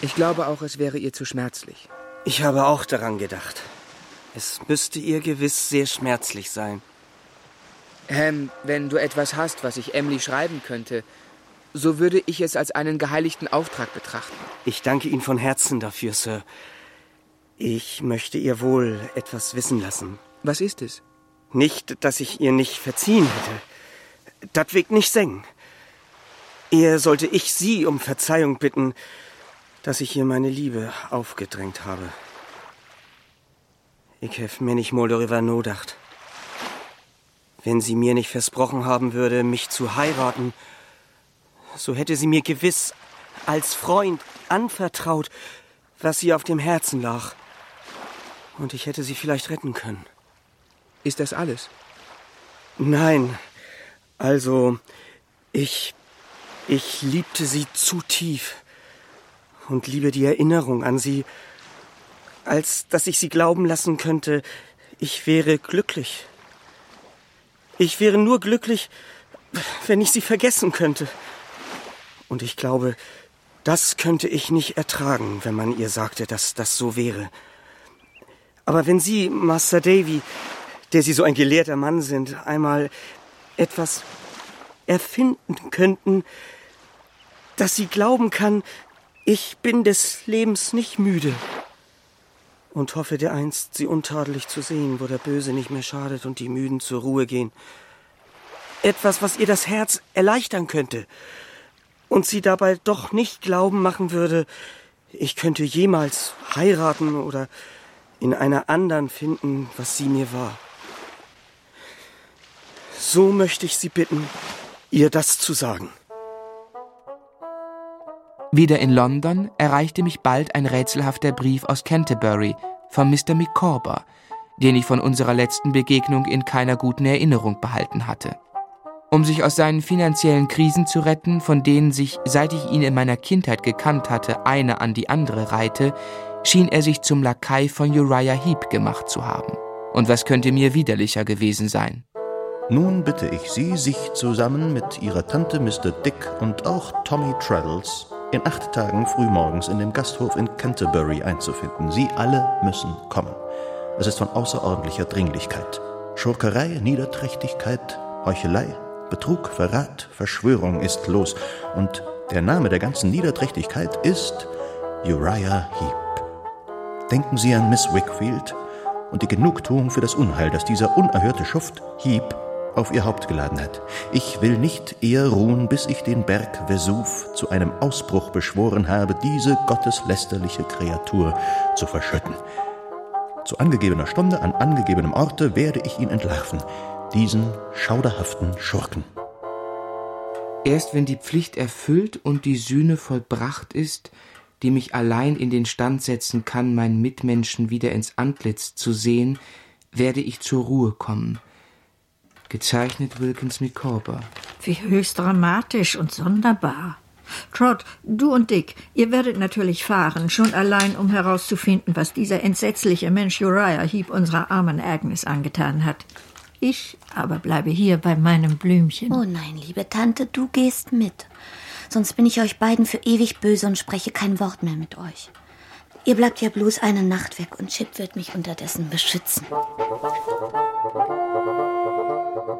Ich glaube auch, es wäre ihr zu schmerzlich. Ich habe auch daran gedacht. Es müsste ihr gewiss sehr schmerzlich sein. Ham, wenn du etwas hast, was ich Emily schreiben könnte, so würde ich es als einen geheiligten Auftrag betrachten. Ich danke Ihnen von Herzen dafür, Sir. Ich möchte ihr wohl etwas wissen lassen. Was ist es? Nicht, dass ich ihr nicht verziehen hätte. Das wird nicht sengen. Eher sollte ich Sie um Verzeihung bitten, dass ich ihr meine Liebe aufgedrängt habe. Ich hef mir nicht mal darüber nodacht. Wenn sie mir nicht versprochen haben würde, mich zu heiraten, so hätte sie mir gewiss als Freund anvertraut, was sie auf dem Herzen lag. Und ich hätte sie vielleicht retten können. Ist das alles? Nein. Also, ich. Ich liebte sie zu tief und liebe die Erinnerung an sie, als dass ich sie glauben lassen könnte, ich wäre glücklich. Ich wäre nur glücklich, wenn ich sie vergessen könnte. Und ich glaube, das könnte ich nicht ertragen, wenn man ihr sagte, dass das so wäre. Aber wenn Sie, Master Davy, der Sie so ein gelehrter Mann sind, einmal etwas erfinden könnten, dass sie glauben kann, ich bin des Lebens nicht müde und hoffe dereinst, sie untadelig zu sehen, wo der Böse nicht mehr schadet und die Müden zur Ruhe gehen. Etwas, was ihr das Herz erleichtern könnte und sie dabei doch nicht glauben machen würde, ich könnte jemals heiraten oder in einer anderen finden, was sie mir war. So möchte ich Sie bitten, ihr das zu sagen. Wieder in London erreichte mich bald ein rätselhafter Brief aus Canterbury von Mr. Micawber, den ich von unserer letzten Begegnung in keiner guten Erinnerung behalten hatte. Um sich aus seinen finanziellen Krisen zu retten, von denen sich, seit ich ihn in meiner Kindheit gekannt hatte, eine an die andere reihte, schien er sich zum Lakai von Uriah Heep gemacht zu haben. Und was könnte mir widerlicher gewesen sein? Nun bitte ich Sie, sich zusammen mit Ihrer Tante Mr. Dick und auch Tommy Traddles in acht Tagen frühmorgens in dem Gasthof in Canterbury einzufinden. Sie alle müssen kommen. Es ist von außerordentlicher Dringlichkeit. Schurkerei, Niederträchtigkeit, Heuchelei, Betrug, Verrat, Verschwörung ist los. Und der Name der ganzen Niederträchtigkeit ist Uriah Heep. Denken Sie an Miss Wickfield und die Genugtuung für das Unheil, das dieser unerhörte Schuft Heep auf ihr Haupt geladen hat. Ich will nicht eher ruhen, bis ich den Berg Vesuv zu einem Ausbruch beschworen habe, diese gotteslästerliche Kreatur zu verschütten. Zu angegebener Stunde, an angegebenem Orte werde ich ihn entlarven, diesen schauderhaften Schurken. Erst wenn die Pflicht erfüllt und die Sühne vollbracht ist, die mich allein in den Stand setzen kann, meinen Mitmenschen wieder ins Antlitz zu sehen, werde ich zur Ruhe kommen – Gezeichnet Wilkins Micawber. Wie höchst dramatisch und sonderbar. Trot, du und Dick, ihr werdet natürlich fahren, schon allein, um herauszufinden, was dieser entsetzliche Mensch Uriah Heep unserer armen Agnes angetan hat. Ich aber bleibe hier bei meinem Blümchen. Oh nein, liebe Tante, du gehst mit. Sonst bin ich euch beiden für ewig böse und spreche kein Wort mehr mit euch. Ihr bleibt ja bloß eine Nacht weg und Chip wird mich unterdessen beschützen. Um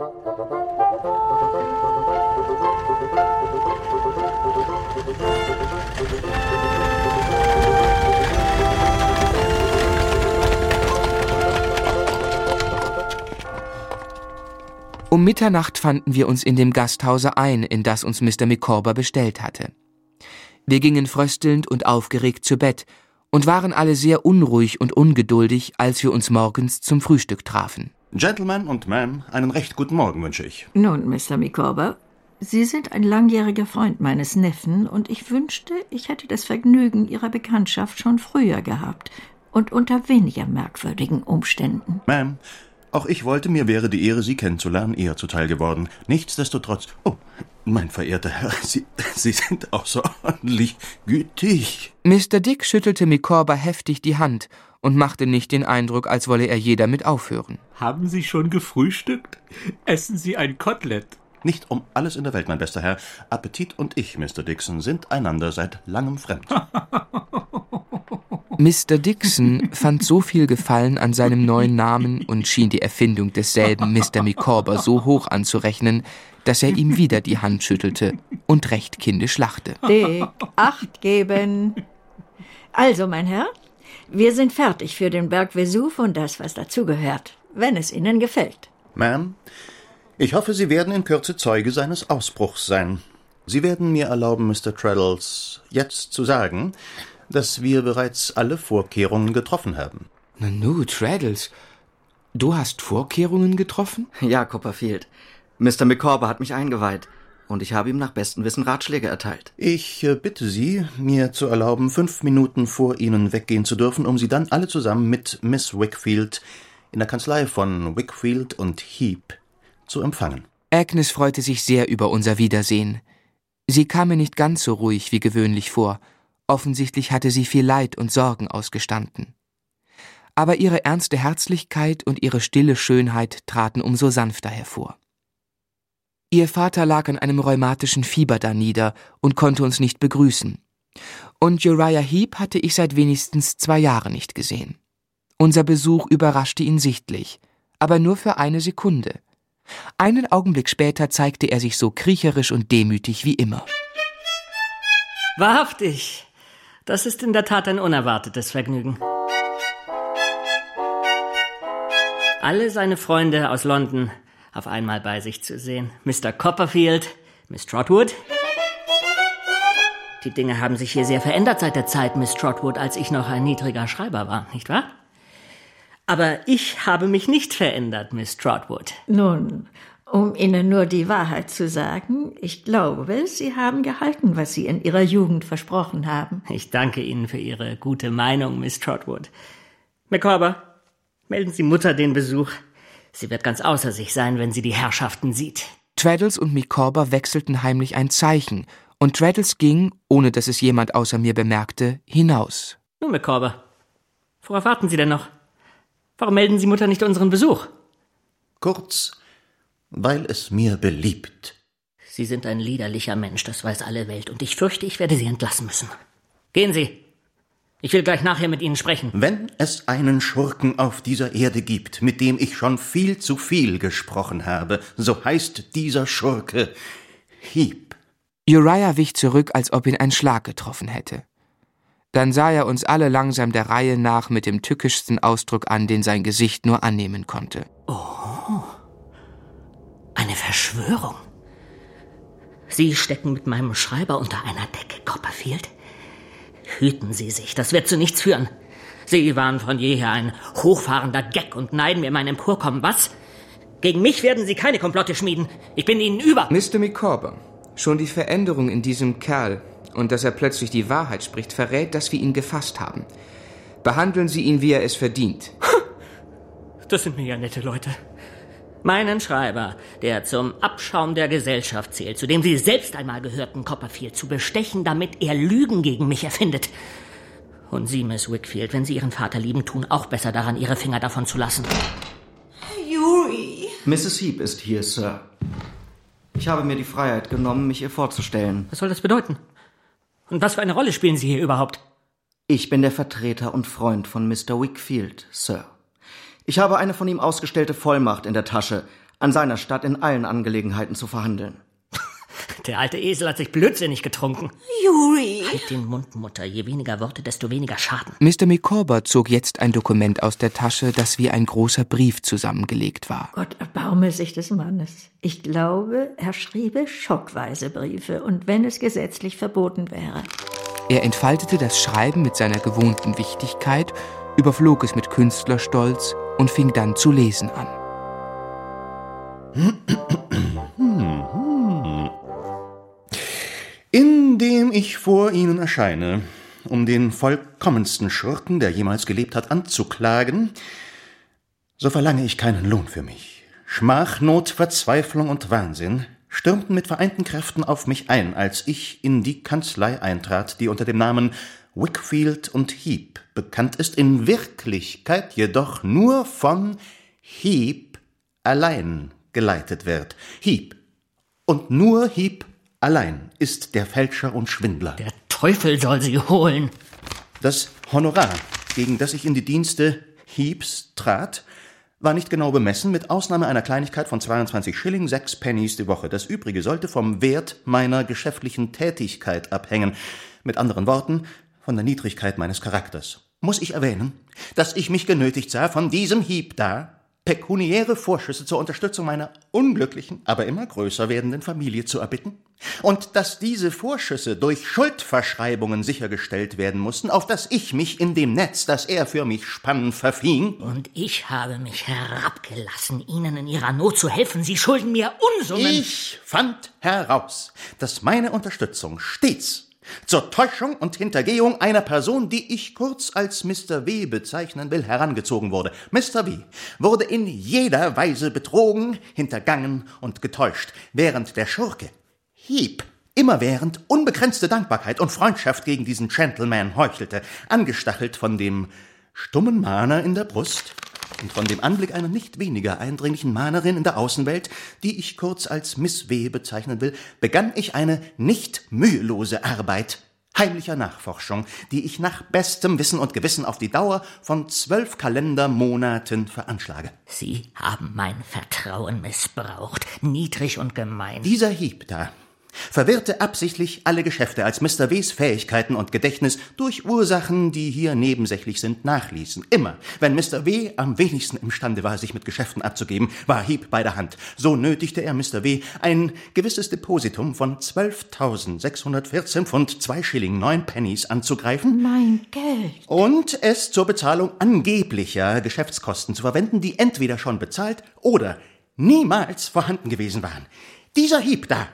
Mitternacht fanden wir uns in dem Gasthause ein, in das uns Mr. Micawber bestellt hatte. Wir gingen fröstelnd und aufgeregt zu Bett und waren alle sehr unruhig und ungeduldig, als wir uns morgens zum Frühstück trafen. Gentlemen und Ma'am, einen recht guten Morgen wünsche ich. Nun, Mr. Micawber, Sie sind ein langjähriger Freund meines Neffen und ich wünschte, ich hätte das Vergnügen Ihrer Bekanntschaft schon früher gehabt und unter weniger merkwürdigen Umständen. Ma'am, auch ich wollte, mir wäre die Ehre, Sie kennenzulernen, eher zuteil geworden. Nichtsdestotrotz. Oh, mein verehrter Herr, *laughs* Sie, Sie sind außerordentlich gütig. Mr. Dick schüttelte Micawber heftig die Hand und machte nicht den Eindruck, als wolle er je damit aufhören. Haben Sie schon gefrühstückt? Essen Sie ein Kotelett? Nicht um alles in der Welt, mein bester Herr. Appetit und ich, Mr. Dixon, sind einander seit langem fremd. *laughs* Mr. Dixon fand so viel Gefallen an seinem neuen Namen und schien die Erfindung desselben Mr. Micawber so hoch anzurechnen, dass er ihm wieder die Hand schüttelte und recht kindisch lachte. Dick, Acht geben. Also, mein Herr, wir sind fertig für den Berg Vesuv und das, was dazugehört, wenn es Ihnen gefällt. Ma'am, ich hoffe, Sie werden in Kürze Zeuge seines Ausbruchs sein. Sie werden mir erlauben, Mr. Traddles, jetzt zu sagen, dass wir bereits alle Vorkehrungen getroffen haben. Nanu, Traddles, du hast Vorkehrungen getroffen? Ja, Copperfield. Mr. Micawber hat mich eingeweiht und ich habe ihm nach bestem Wissen Ratschläge erteilt. Ich äh, bitte Sie, mir zu erlauben, fünf Minuten vor Ihnen weggehen zu dürfen, um Sie dann alle zusammen mit Miss Wickfield in der Kanzlei von Wickfield und Heap zu empfangen. Agnes freute sich sehr über unser Wiedersehen. Sie kam mir nicht ganz so ruhig wie gewöhnlich vor. Offensichtlich hatte sie viel Leid und Sorgen ausgestanden. Aber ihre ernste Herzlichkeit und ihre stille Schönheit traten umso sanfter hervor. Ihr Vater lag an einem rheumatischen Fieber danieder und konnte uns nicht begrüßen. Und Uriah Heep hatte ich seit wenigstens zwei Jahren nicht gesehen. Unser Besuch überraschte ihn sichtlich, aber nur für eine Sekunde. Einen Augenblick später zeigte er sich so kriecherisch und demütig wie immer. Wahrhaftig. Das ist in der Tat ein unerwartetes Vergnügen. Alle seine Freunde aus London auf einmal bei sich zu sehen. Mr. Copperfield, Miss Trotwood. Die Dinge haben sich hier sehr verändert seit der Zeit, Miss Trotwood, als ich noch ein niedriger Schreiber war, nicht wahr? Aber ich habe mich nicht verändert, Miss Trotwood. Nun, um Ihnen nur die Wahrheit zu sagen, ich glaube, Sie haben gehalten, was Sie in Ihrer Jugend versprochen haben. Ich danke Ihnen für Ihre gute Meinung, Miss Trotwood. McCorber, melden Sie Mutter den Besuch. Sie wird ganz außer sich sein, wenn sie die Herrschaften sieht. Traddles und Micawber wechselten heimlich ein Zeichen, und Traddles ging, ohne dass es jemand außer mir bemerkte, hinaus. Nun, Micawber, worauf warten Sie denn noch? Warum melden Sie Mutter nicht unseren Besuch? Kurz, weil es mir beliebt. Sie sind ein liederlicher Mensch, das weiß alle Welt, und ich fürchte, ich werde Sie entlassen müssen. Gehen Sie. Ich will gleich nachher mit Ihnen sprechen. Wenn es einen Schurken auf dieser Erde gibt, mit dem ich schon viel zu viel gesprochen habe, so heißt dieser Schurke Heep. Uriah wich zurück, als ob ihn ein Schlag getroffen hätte. Dann sah er uns alle langsam der Reihe nach mit dem tückischsten Ausdruck an, den sein Gesicht nur annehmen konnte. Oh. Eine Verschwörung. Sie stecken mit meinem Schreiber unter einer Decke, Copperfield. Hüten Sie sich, das wird zu nichts führen. Sie waren von jeher ein hochfahrender Gag und neiden mir mein Emporkommen, was? Gegen mich werden Sie keine Komplotte schmieden. Ich bin Ihnen über. Mr. Micawber, schon die Veränderung in diesem Kerl und dass er plötzlich die Wahrheit spricht, verrät, dass wir ihn gefasst haben. Behandeln Sie ihn, wie er es verdient. *laughs* Das sind mir ja nette Leute. Meinen Schreiber, der zum Abschaum der Gesellschaft zählt, zu dem Sie selbst einmal gehörten, Copperfield, zu bestechen, damit er Lügen gegen mich erfindet. Und Sie, Miss Wickfield, wenn Sie Ihren Vater lieben, tun auch besser daran, Ihre Finger davon zu lassen. Yuri! Mrs. Heep ist hier, Sir. Ich habe mir die Freiheit genommen, mich ihr vorzustellen. Was soll das bedeuten? Und was für eine Rolle spielen Sie hier überhaupt? Ich bin der Vertreter und Freund von Mr. Wickfield, Sir. Ich habe eine von ihm ausgestellte Vollmacht in der Tasche, an seiner Stadt in allen Angelegenheiten zu verhandeln. Der alte Esel hat sich blödsinnig getrunken. Yuri! Halt den Mund, Mutter. Je weniger Worte, desto weniger Schaden. Mr. Micawber zog jetzt ein Dokument aus der Tasche, das wie ein großer Brief zusammengelegt war. Gott erbaume sich des Mannes. Ich glaube, er schriebe schockweise Briefe, und wenn es gesetzlich verboten wäre. Er entfaltete das Schreiben mit seiner gewohnten Wichtigkeit, überflog es mit Künstlerstolz und fing dann zu lesen an. *clears throat* Indem ich vor Ihnen erscheine, um den vollkommensten Schurken, der jemals gelebt hat, anzuklagen, so verlange ich keinen Lohn für mich. Schmach, Not, Verzweiflung und Wahnsinn stürmten mit vereinten Kräften auf mich ein, als ich in die Kanzlei eintrat, die unter dem Namen Wickfield und Heap bekannt ist, in Wirklichkeit jedoch nur von Heap allein geleitet wird. Heap und nur Heap allein ist der Fälscher und Schwindler. Der Teufel soll sie holen. Das Honorar, gegen das ich in die Dienste Heaps trat, war nicht genau bemessen, mit Ausnahme einer Kleinigkeit von 22 Schilling, 6 Pennies die Woche. Das übrige sollte vom Wert meiner geschäftlichen Tätigkeit abhängen. Mit anderen Worten, von der Niedrigkeit meines Charakters. Muss ich erwähnen, dass ich mich genötigt sah, von diesem Hieb da pekuniäre Vorschüsse zur Unterstützung meiner unglücklichen, aber immer größer werdenden Familie zu erbitten? Und dass diese Vorschüsse durch Schuldverschreibungen sichergestellt werden mussten, auf das ich mich in dem Netz, das er für mich spann, verfing? Und ich habe mich herabgelassen, Ihnen in Ihrer Not zu helfen. Sie schulden mir Unsummen. Ich fand heraus, dass meine Unterstützung stets zur Täuschung und Hintergehung einer Person, die ich kurz als Mr. W. bezeichnen will, herangezogen wurde. Mr. W. wurde in jeder Weise betrogen, hintergangen und getäuscht, während der Schurke Heep immerwährend unbegrenzte Dankbarkeit und Freundschaft gegen diesen Gentleman heuchelte, angestachelt von dem stummen Mahner in der Brust, und von dem Anblick einer nicht weniger eindringlichen Mahnerin in der Außenwelt, die ich kurz als Miss W. bezeichnen will, begann ich eine nicht mühelose Arbeit heimlicher Nachforschung, die ich nach bestem Wissen und Gewissen auf die Dauer von zwölf Kalendermonaten veranschlage. Sie haben mein Vertrauen missbraucht, niedrig und gemein. Dieser Hieb da verwirrte absichtlich alle Geschäfte, als Mr. W.s Fähigkeiten und Gedächtnis durch Ursachen, die hier nebensächlich sind, nachließen. Immer, wenn Mr. W. am wenigsten imstande war, sich mit Geschäften abzugeben, war Heep bei der Hand. So nötigte er Mr. W. ein gewisses Depositum von 12.614 Pfund, zwei Schilling, neun Pennies anzugreifen. Mein Geld. Und es zur Bezahlung angeblicher Geschäftskosten zu verwenden, die entweder schon bezahlt oder niemals vorhanden gewesen waren. Dieser Hieb da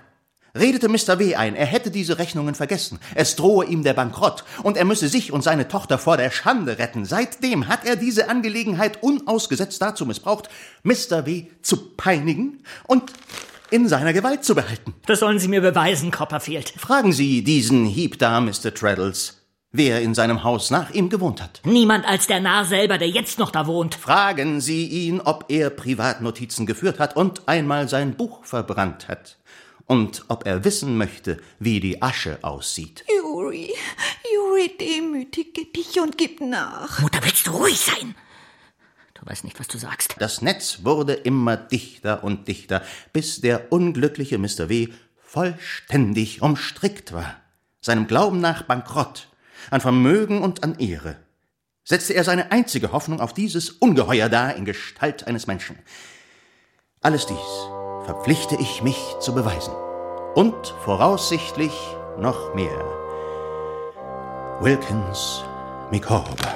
redete Mr. W. ein, er hätte diese Rechnungen vergessen. Es drohe ihm der Bankrott und er müsse sich und seine Tochter vor der Schande retten. Seitdem hat er diese Angelegenheit unausgesetzt dazu missbraucht, Mr. W. zu peinigen und in seiner Gewalt zu behalten. Das sollen Sie mir beweisen, Copperfield. Fragen Sie diesen Hieb da, Mr. Traddles, wer in seinem Haus nach ihm gewohnt hat. Niemand als der Narr selber, der jetzt noch da wohnt. Fragen Sie ihn, ob er Privatnotizen geführt hat und einmal sein Buch verbrannt hat und ob er wissen möchte, wie die Asche aussieht. Juri, Juri, demütige dich und gib nach. Mutter, willst du ruhig sein? Du weißt nicht, was du sagst. Das Netz wurde immer dichter und dichter, bis der unglückliche Mr. W. vollständig umstrickt war. Seinem Glauben nach bankrott, an Vermögen und an Ehre. Setzte er seine einzige Hoffnung auf dieses Ungeheuer da in Gestalt eines Menschen. Alles dies verpflichte ich mich zu beweisen. Und voraussichtlich noch mehr. Wilkins Micawber.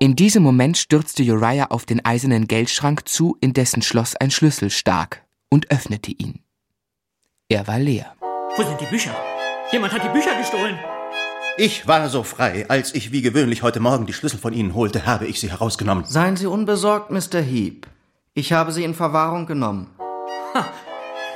In diesem Moment stürzte Uriah auf den eisernen Geldschrank zu, in dessen Schloss ein Schlüssel stak, und öffnete ihn. Er war leer. Wo sind die Bücher? Jemand hat die Bücher gestohlen. Ich war so frei, als ich wie gewöhnlich heute Morgen die Schlüssel von Ihnen holte, habe ich sie herausgenommen. Seien Sie unbesorgt, Mr. Heap. Ich habe sie in Verwahrung genommen. Ha,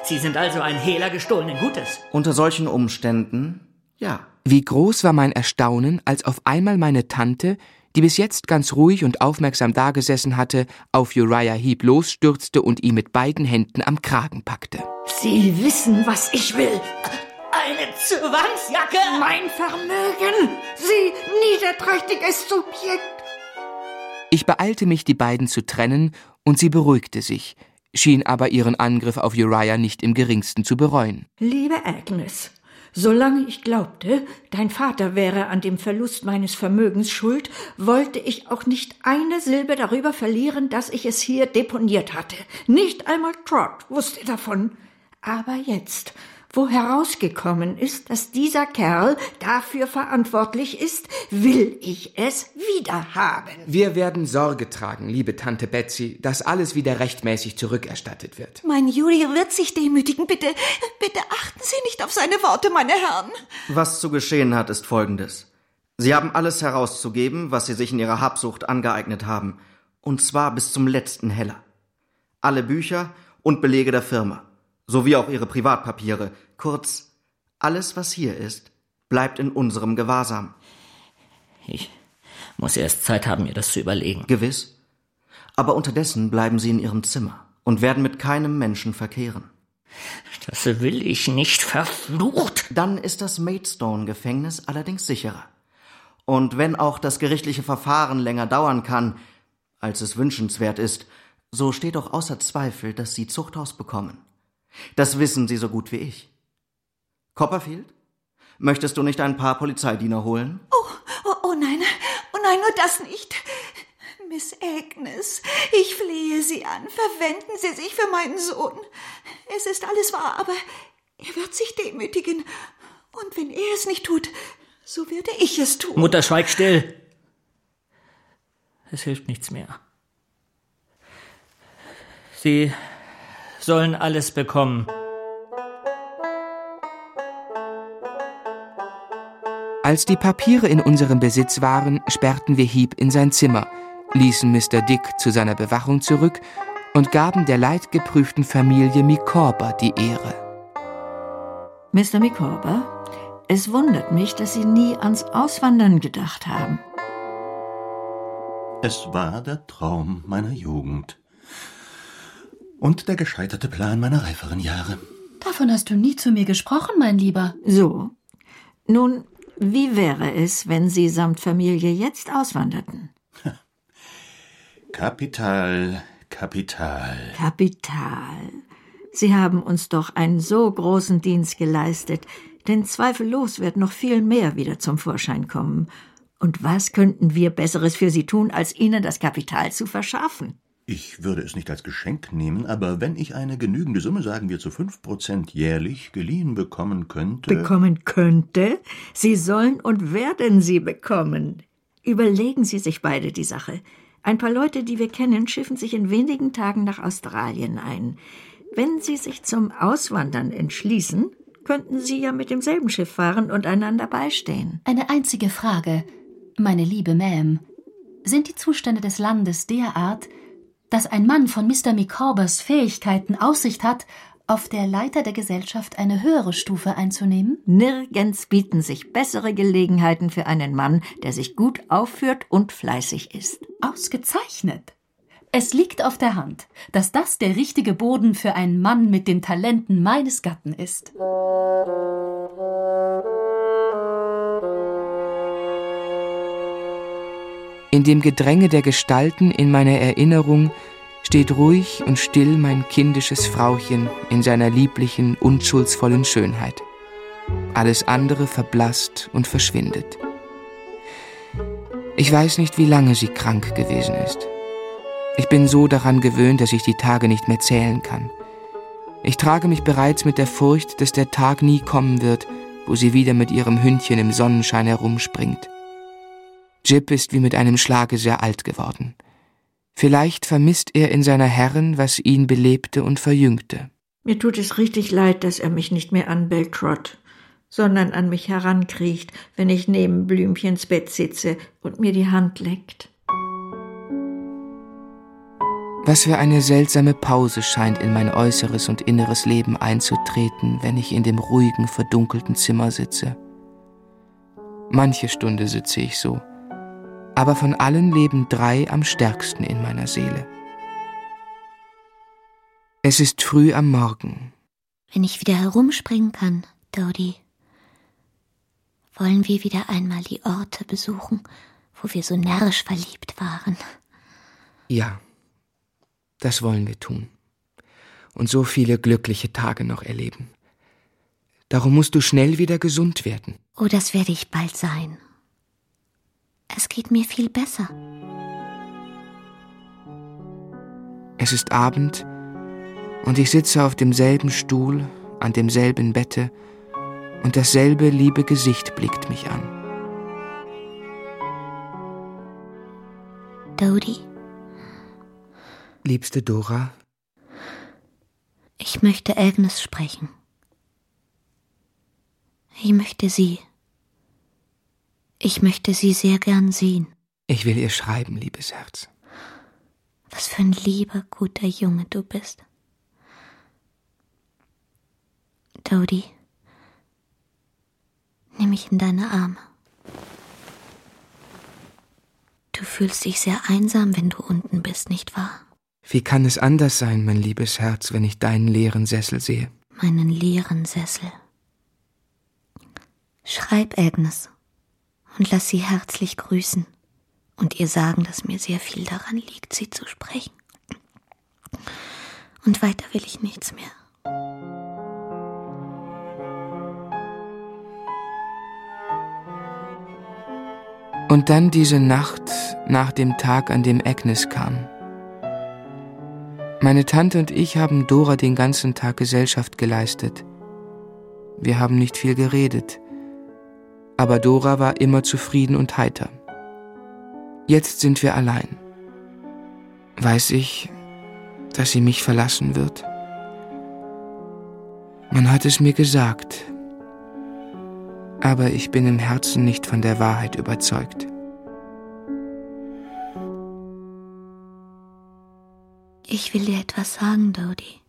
sie sind also ein Hehler gestohlenen Gutes. Unter solchen Umständen, ja. Wie groß war mein Erstaunen, als auf einmal meine Tante, die bis jetzt ganz ruhig und aufmerksam dagesessen hatte, auf Uriah Heep losstürzte und ihn mit beiden Händen am Kragen packte. Sie wissen, was ich will. Eine Zwangsjacke! Mein Vermögen! Sie niederträchtiges Subjekt! Ich beeilte mich, die beiden zu trennen, und sie beruhigte sich, schien aber ihren Angriff auf Uriah nicht im geringsten zu bereuen. Liebe Agnes, solange ich glaubte, dein Vater wäre an dem Verlust meines Vermögens schuld, wollte ich auch nicht eine Silbe darüber verlieren, dass ich es hier deponiert hatte. Nicht einmal Trot wusste davon. Aber jetzt, wo herausgekommen ist, dass dieser Kerl dafür verantwortlich ist, will ich es wieder haben. Wir werden Sorge tragen, liebe Tante Betsy, dass alles wieder rechtmäßig zurückerstattet wird. Mein Juri wird sich demütigen. Bitte, bitte achten Sie nicht auf seine Worte, meine Herren. Was zu geschehen hat, ist Folgendes. Sie haben alles herauszugeben, was Sie sich in Ihrer Habsucht angeeignet haben. Und zwar bis zum letzten Heller. Alle Bücher und Belege der Firma sowie auch ihre Privatpapiere. Kurz, alles, was hier ist, bleibt in unserem Gewahrsam. Ich muss erst Zeit haben, mir das zu überlegen. Gewiss. Aber unterdessen bleiben Sie in Ihrem Zimmer und werden mit keinem Menschen verkehren. Das will ich nicht, verflucht. Dann ist das Maidstone-Gefängnis allerdings sicherer. Und wenn auch das gerichtliche Verfahren länger dauern kann, als es wünschenswert ist, so steht doch außer Zweifel, dass Sie Zuchthaus bekommen. Das wissen Sie so gut wie ich. Copperfield? Möchtest du nicht ein paar Polizeidiener holen? Oh, oh, oh nein, oh nein, nur das nicht. Miss Agnes, ich flehe Sie an, verwenden Sie sich für meinen Sohn. Es ist alles wahr, aber er wird sich demütigen. Und wenn er es nicht tut, so werde ich es tun. Mutter, schweig still. Es hilft nichts mehr. Sie sollen alles bekommen. Als die Papiere in unserem Besitz waren, sperrten wir Heep in sein Zimmer, ließen Mr. Dick zu seiner Bewachung zurück und gaben der leidgeprüften Familie Micawber die Ehre. Mr. Micawber, es wundert mich, dass Sie nie ans Auswandern gedacht haben. Es war der Traum meiner Jugend und der gescheiterte Plan meiner reiferen Jahre. Davon hast du nie zu mir gesprochen, mein Lieber. So. Nun, wie wäre es, wenn Sie samt Familie jetzt auswanderten? *laughs* Kapital, Kapital. Kapital. Sie haben uns doch einen so großen Dienst geleistet, denn zweifellos wird noch viel mehr wieder zum Vorschein kommen. Und was könnten wir Besseres für Sie tun, als Ihnen das Kapital zu verschaffen? Ich würde es nicht als Geschenk nehmen, aber wenn ich eine genügende Summe, sagen wir zu fünf Prozent jährlich, geliehen bekommen könnte. Bekommen könnte? Sie sollen und werden sie bekommen. Überlegen Sie sich beide die Sache. Ein paar Leute, die wir kennen, schiffen sich in wenigen Tagen nach Australien ein. Wenn Sie sich zum Auswandern entschließen, könnten Sie ja mit demselben Schiff fahren und einander beistehen. Eine einzige Frage, meine liebe Ma'am. Sind die Zustände des Landes derart, dass ein Mann von Mr. Micawbers Fähigkeiten Aussicht hat, auf der Leiter der Gesellschaft eine höhere Stufe einzunehmen? Nirgends bieten sich bessere Gelegenheiten für einen Mann, der sich gut aufführt und fleißig ist. Ausgezeichnet. Es liegt auf der Hand, dass das der richtige Boden für einen Mann mit den Talenten meines Gatten ist. In dem Gedränge der Gestalten in meiner Erinnerung steht ruhig und still mein kindisches Frauchen in seiner lieblichen, unschuldsvollen Schönheit. Alles andere verblasst und verschwindet. Ich weiß nicht, wie lange sie krank gewesen ist. Ich bin so daran gewöhnt, dass ich die Tage nicht mehr zählen kann. Ich trage mich bereits mit der Furcht, dass der Tag nie kommen wird, wo sie wieder mit ihrem Hündchen im Sonnenschein herumspringt. Jip ist wie mit einem Schlage sehr alt geworden. Vielleicht vermisst er in seiner Herren, was ihn belebte und verjüngte. Mir tut es richtig leid, dass er mich nicht mehr anbellt, Trot, sondern an mich herankriecht, wenn ich neben Blümchens Bett sitze und mir die Hand leckt. Was für eine seltsame Pause scheint in mein äußeres und inneres Leben einzutreten, wenn ich in dem ruhigen, verdunkelten Zimmer sitze. Manche Stunde sitze ich so aber von allen leben drei am stärksten in meiner Seele. Es ist früh am Morgen. Wenn ich wieder herumspringen kann, Dodi, wollen wir wieder einmal die Orte besuchen, wo wir so närrisch verliebt waren. Ja, das wollen wir tun. Und so viele glückliche Tage noch erleben. Darum musst du schnell wieder gesund werden. Oh, das werde ich bald sein. Es geht mir viel besser. Es ist Abend und ich sitze auf demselben Stuhl, an demselben Bette, und dasselbe liebe Gesicht blickt mich an. Dodie, Liebste Dora, ich möchte Agnes sprechen. Ich möchte sie. Ich möchte sie sehr gern sehen. ich will ihr schreiben, liebes Herz. Was für ein lieber, guter Junge du bist. Dodie, nimm mich in deine Arme. Du fühlst dich sehr einsam, wenn du unten bist, nicht wahr? Wie kann es anders sein, mein liebes Herz, wenn ich deinen leeren Sessel sehe? Meinen leeren Sessel. Schreib Agnes und lass sie herzlich grüßen und ihr sagen, dass mir sehr viel daran liegt, sie zu sprechen. Und weiter will ich nichts mehr. Und dann diese Nacht nach dem Tag, an dem Agnes kam. Meine Tante und ich haben Dora den ganzen Tag Gesellschaft geleistet. Wir haben nicht viel geredet, aber Dora war immer zufrieden und heiter. Jetzt sind wir allein. Weiß ich, dass sie mich verlassen wird? Man hat es mir gesagt, aber ich bin im Herzen nicht von der Wahrheit überzeugt. Ich will dir etwas sagen, Dodie.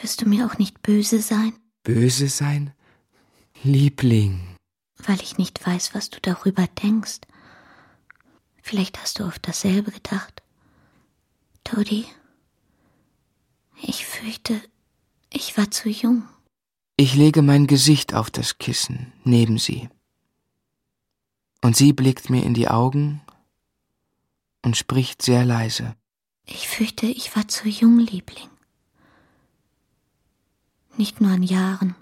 Wirst du mir auch nicht böse sein, Böse sein? Liebling, weil ich nicht weiß, was du darüber denkst? Vielleicht hast du auf dasselbe gedacht. Dodie, ich fürchte, ich war zu jung. ich lege mein Gesicht auf das Kissen neben sie. Und sie blickt mir in die Augen und spricht sehr leise. Ich fürchte, ich war zu jung, Liebling. Nicht nur an Jahren,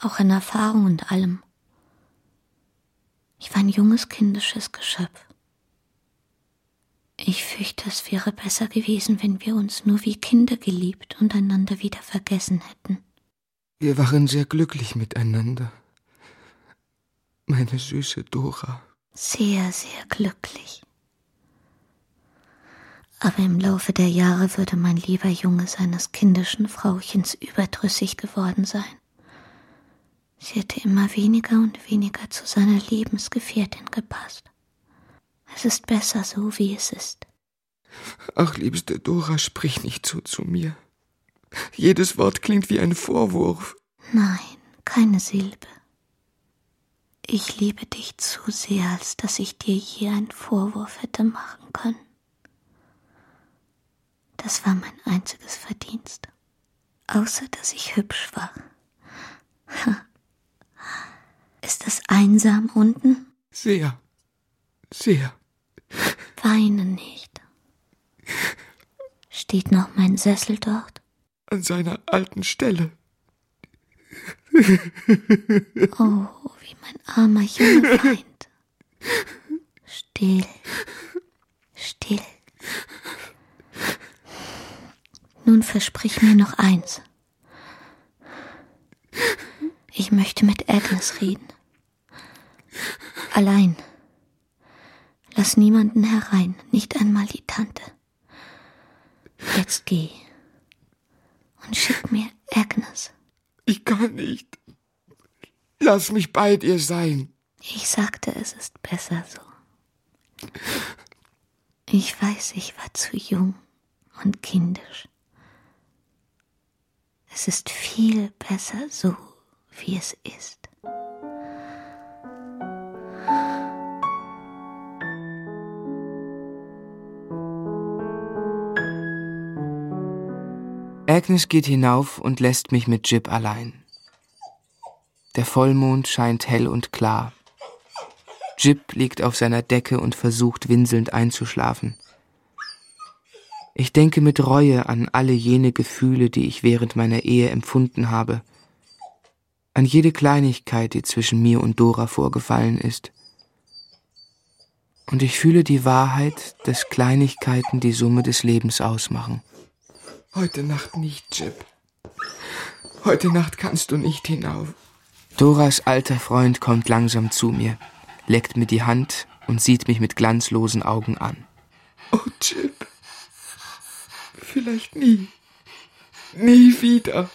auch an Erfahrung und allem. Ich war ein junges, kindisches Geschöpf. Ich fürchte, es wäre besser gewesen, wenn wir uns nur wie Kinder geliebt und einander wieder vergessen hätten. Wir waren sehr glücklich miteinander. Meine süße Dora. Sehr, sehr glücklich. Aber im Laufe der Jahre würde mein lieber Junge seines kindischen Frauchens überdrüssig geworden sein. Sie hätte immer weniger und weniger zu seiner Lebensgefährtin gepasst. Es ist besser so, wie es ist. Ach, liebste Dora, sprich nicht so zu mir. Jedes Wort klingt wie ein Vorwurf. Nein, keine Silbe. Ich liebe dich zu sehr, als dass ich dir je einen Vorwurf hätte machen können. Das war mein einziges Verdienst. Außer dass ich hübsch war. Ist es einsam unten? Sehr, sehr. Weine nicht. Steht noch mein Sessel dort? An seiner alten Stelle. Oh, wie mein armer Junge weint. Still, still. Nun versprich mir noch eins. Ich möchte mit Agnes reden. Allein. Lass niemanden herein, nicht einmal die Tante. Jetzt geh und schick mir Agnes. Ich kann nicht. Lass mich bei dir sein. Ich sagte, es ist besser so. Ich weiß, ich war zu jung und kindisch. Es ist viel besser so, wie es ist. Agnes geht hinauf und lässt mich mit Jip allein. Der Vollmond scheint hell und klar. Jip liegt auf seiner Decke und versucht winselnd einzuschlafen. Ich denke mit Reue an alle jene Gefühle, die ich während meiner Ehe empfunden habe, an jede Kleinigkeit, die zwischen mir und Dora vorgefallen ist. Und ich fühle die Wahrheit, dass Kleinigkeiten die Summe des Lebens ausmachen. Heute Nacht nicht, Jip. Heute Nacht kannst du nicht hinauf. Doras alter Freund kommt langsam zu mir, leckt mir die Hand und sieht mich mit glanzlosen Augen an. Oh, Chip. Vielleicht nie. Nie wieder.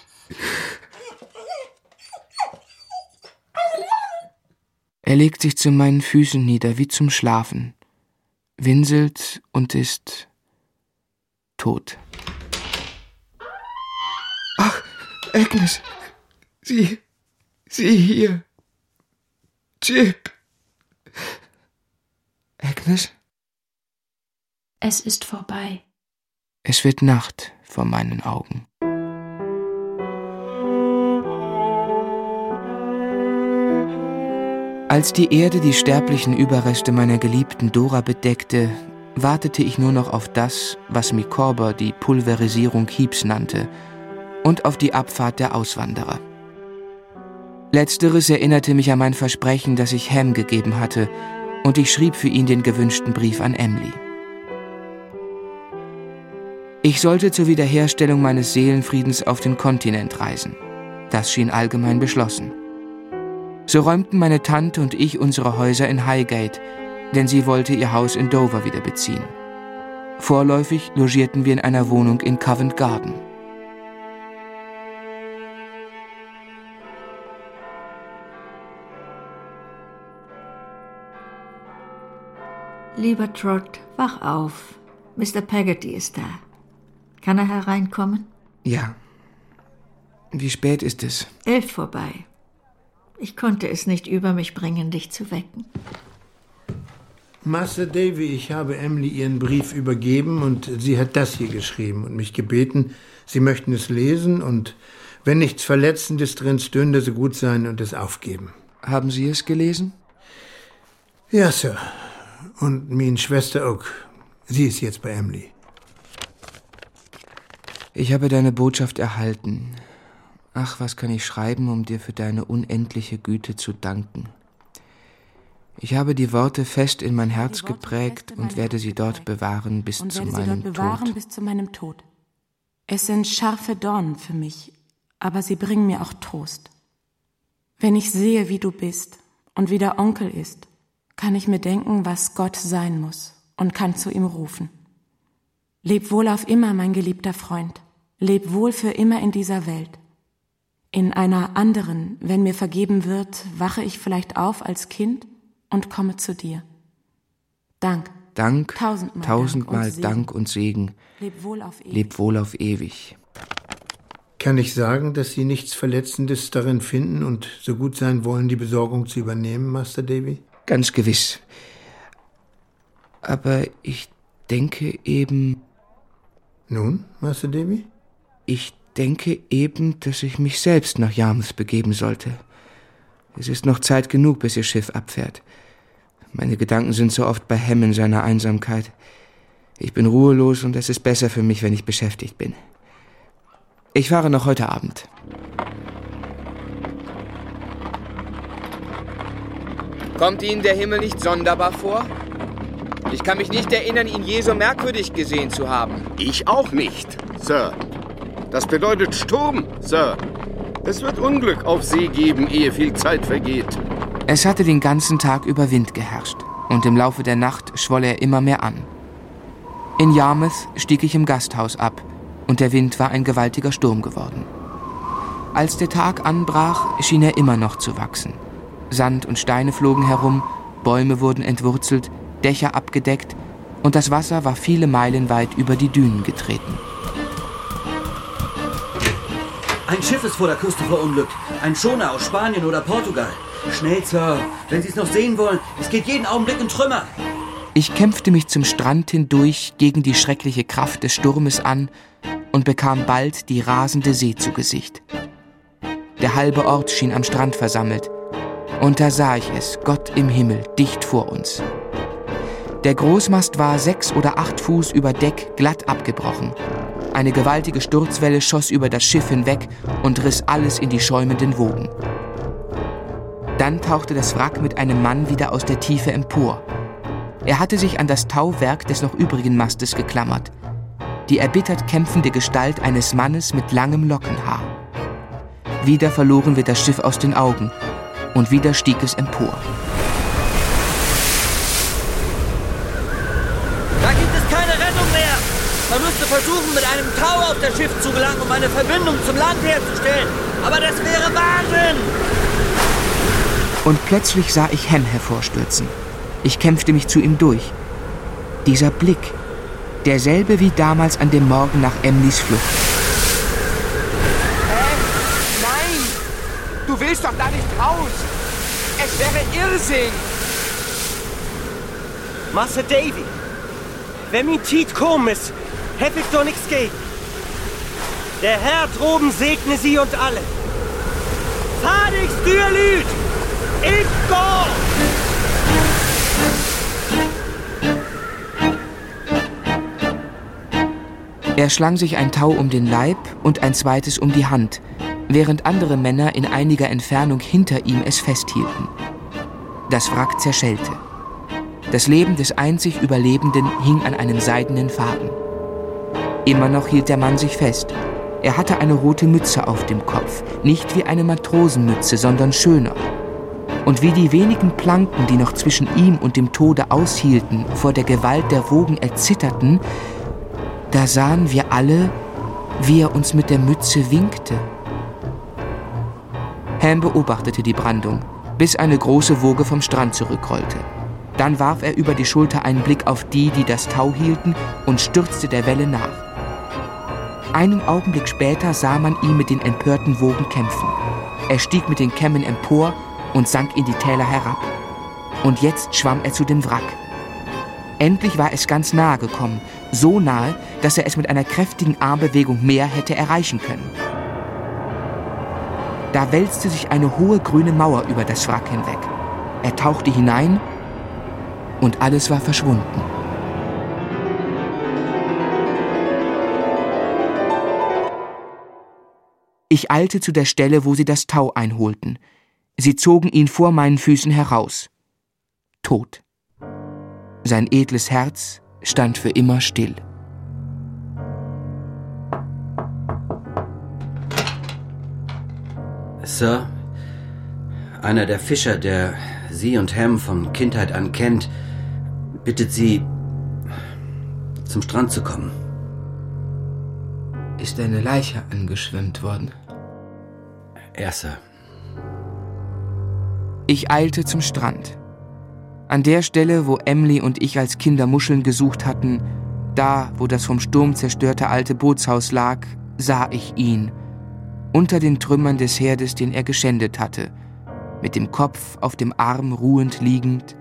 Er legt sich zu meinen Füßen nieder wie zum Schlafen, winselt und ist tot. Agnes, sie, sie hier. Chip. Agnes? Es ist vorbei. Es wird Nacht vor meinen Augen. Als die Erde die sterblichen Überreste meiner geliebten Dora bedeckte, wartete ich nur noch auf das, was Mikorber die Pulverisierung Hiebs nannte, und auf die Abfahrt der Auswanderer. Letzteres erinnerte mich an mein Versprechen, das ich Ham gegeben hatte, und ich schrieb für ihn den gewünschten Brief an Emily. Ich sollte zur Wiederherstellung meines Seelenfriedens auf den Kontinent reisen. Das schien allgemein beschlossen. So räumten meine Tante und ich unsere Häuser in Highgate, denn sie wollte ihr Haus in Dover wieder beziehen. Vorläufig logierten wir in einer Wohnung in Covent Garden. Lieber Trot, wach auf. Mr. Peggotty ist da. Kann er hereinkommen? Ja. Wie spät ist es? Elf vorbei. Ich konnte es nicht über mich bringen, dich zu wecken. Master Davy, ich habe Emily ihren Brief übergeben und sie hat das hier geschrieben und mich gebeten, sie möchten es lesen und wenn nichts Verletzendes drin stünde, so gut sein und es aufgeben. Haben Sie es gelesen? Ja, Sir. Und meine Schwester auch. Sie ist jetzt bei Emily. Ich habe deine Botschaft erhalten. Ach, was kann ich schreiben, um dir für deine unendliche Güte zu danken. Ich habe die Worte fest in mein Herz geprägt und werde sie dort bewahren bis zu meinem bewahren bis zu meinem Tod. Es sind scharfe Dornen für mich, aber sie bringen mir auch Trost. Wenn ich sehe, wie du bist und wie der Onkel ist, kann ich mir denken, was Gott sein muss und kann zu ihm rufen. Leb wohl auf immer, mein geliebter Freund, leb wohl für immer in dieser Welt. In einer anderen, wenn mir vergeben wird, wache ich vielleicht auf als Kind und komme zu dir. Dank. Dank, tausendmal, tausendmal Dank, und Segen. Leb wohl auf ewig. Leb wohl auf ewig. Kann ich sagen, dass Sie nichts Verletzendes darin finden und so gut sein wollen, die Besorgung zu übernehmen, Master Davy? Ganz gewiss. Aber ich denke eben. Nun, Master Davy? Ich denke eben, dass ich mich selbst nach Yarmouth begeben sollte. Es ist noch Zeit genug, bis Ihr Schiff abfährt. Meine Gedanken sind so oft bei Hem in seiner Einsamkeit. Ich bin ruhelos und es ist besser für mich, wenn ich beschäftigt bin. Ich fahre noch heute Abend. Kommt Ihnen der Himmel nicht sonderbar vor? Ich kann mich nicht erinnern, ihn je so merkwürdig gesehen zu haben. Ich auch nicht, Sir. Das bedeutet Sturm, Sir. Es wird Unglück auf See geben, ehe viel Zeit vergeht. Es hatte den ganzen Tag über Wind geherrscht und im Laufe der Nacht schwoll er immer mehr an. In Yarmouth stieg ich im Gasthaus ab und der Wind war ein gewaltiger Sturm geworden. Als der Tag anbrach, schien er immer noch zu wachsen. Sand und Steine flogen herum, Bäume wurden entwurzelt, Dächer abgedeckt und das Wasser war viele Meilen weit über die Dünen getreten. Ein Schiff ist vor der Küste verunglückt. Ein Schoner aus Spanien oder Portugal. Schnell, Sir, wenn Sie es noch sehen wollen. Es geht jeden Augenblick in Trümmer. Ich kämpfte mich zum Strand hindurch gegen die schreckliche Kraft des Sturmes an und bekam bald die rasende See zu Gesicht. Der halbe Ort schien am Strand versammelt. Und da sah ich es, Gott im Himmel, dicht vor uns. Der Großmast war sechs oder acht Fuß über Deck glatt abgebrochen. Eine gewaltige Sturzwelle schoss über das Schiff hinweg und riss alles in die schäumenden Wogen. Dann tauchte das Wrack mit einem Mann wieder aus der Tiefe empor. Er hatte sich an das Tauwerk des noch übrigen Mastes geklammert. Die erbittert kämpfende Gestalt eines Mannes mit langem Lockenhaar. Wieder verloren wir das Schiff aus den Augen und wieder stieg es empor. Da gibt es keine Rettung mehr. Man müsste versuchen, mit einem Tau auf das Schiff zu gelangen, um eine Verbindung zum Land herzustellen. Aber das wäre Wahnsinn! Und plötzlich sah ich Ham hervorstürzen. Ich kämpfte mich zu ihm durch. Dieser Blick, derselbe wie damals an dem Morgen nach Emlys Flucht. Hä? Nein! Du willst doch da nicht raus! Es wäre Irrsinn! Master Davy, wenn mir Tiet komisch, hätte ich doch nichts gegen. Der Herr droben segne sie und alle. Fahr dich, Stürlüt! Ich go! Er schlang sich ein Tau um den Leib und ein zweites um die Hand, während andere Männer in einiger Entfernung hinter ihm es festhielten. Das Wrack zerschellte. Das Leben des einzig Überlebenden hing an einem seidenen Faden. Immer noch hielt der Mann sich fest. Er hatte eine rote Mütze auf dem Kopf, nicht wie eine Matrosenmütze, sondern schöner. Und wie die wenigen Planken, die noch zwischen ihm und dem Tode aushielten, vor der Gewalt der Wogen erzitterten, da sahen wir alle, wie er uns mit der Mütze winkte. Ham beobachtete die Brandung, bis eine große Woge vom Strand zurückrollte. Dann warf er über die Schulter einen Blick auf die, die das Tau hielten, und stürzte der Welle nach. Einen Augenblick später sah man ihn mit den empörten Wogen kämpfen. Er stieg mit den Kämmen empor und sank in die Täler herab. Und jetzt schwamm er zu dem Wrack. Endlich war es ganz nahe gekommen, so nahe, dass er es mit einer kräftigen Armbewegung mehr hätte erreichen können. Da wälzte sich eine hohe grüne Mauer über das Wrack hinweg. Er tauchte hinein und alles war verschwunden. Ich eilte zu der Stelle, wo sie das Tau einholten. Sie zogen ihn vor meinen Füßen heraus. Tot. Sein edles Herz stand für immer still. Sir, einer der Fischer, der Sie und Ham von Kindheit an kennt, bittet Sie, zum Strand zu kommen. Ist eine Leiche angeschwemmt worden? Ja, Sir. Ich eilte zum Strand. An der Stelle, wo Emily und ich als Kinder Muscheln gesucht hatten, da, wo das vom Sturm zerstörte alte Bootshaus lag, sah ich ihn, unter den Trümmern des Herdes, den er geschändet hatte, mit dem Kopf auf dem Arm ruhend liegend,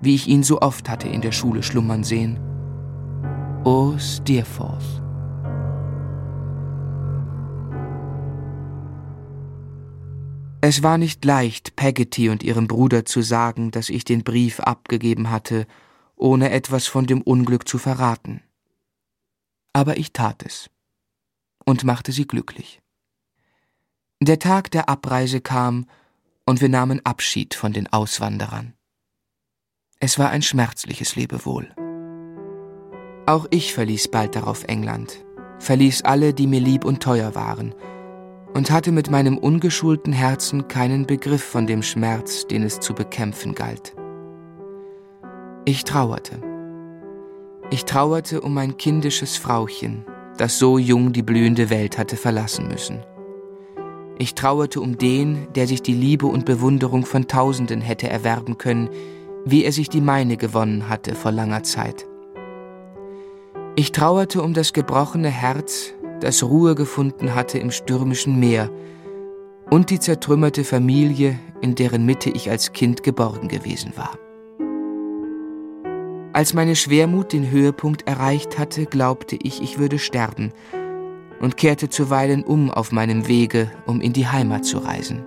wie ich ihn so oft hatte in der Schule schlummern sehen. O Steerforth. Es war nicht leicht, Peggotty und ihrem Bruder zu sagen, dass ich den Brief abgegeben hatte, ohne etwas von dem Unglück zu verraten. Aber ich tat es und machte sie glücklich. Der Tag der Abreise kam und wir nahmen Abschied von den Auswanderern. Es war ein schmerzliches Lebewohl. Auch ich verließ bald darauf England, verließ alle, die mir lieb und teuer waren, und hatte mit meinem ungeschulten Herzen keinen Begriff von dem Schmerz, den es zu bekämpfen galt. Ich trauerte. Ich trauerte um mein kindisches Frauchen, das so jung die blühende Welt hatte verlassen müssen. Ich trauerte um den, der sich die Liebe und Bewunderung von Tausenden hätte erwerben können, wie er sich die meine gewonnen hatte vor langer Zeit. Ich trauerte um das gebrochene Herz, das Ruhe gefunden hatte im stürmischen Meer, und die zertrümmerte Familie, in deren Mitte ich als Kind geborgen gewesen war. Als meine Schwermut den Höhepunkt erreicht hatte, glaubte ich, ich würde sterben und kehrte zuweilen um auf meinem Wege, um in die Heimat zu reisen.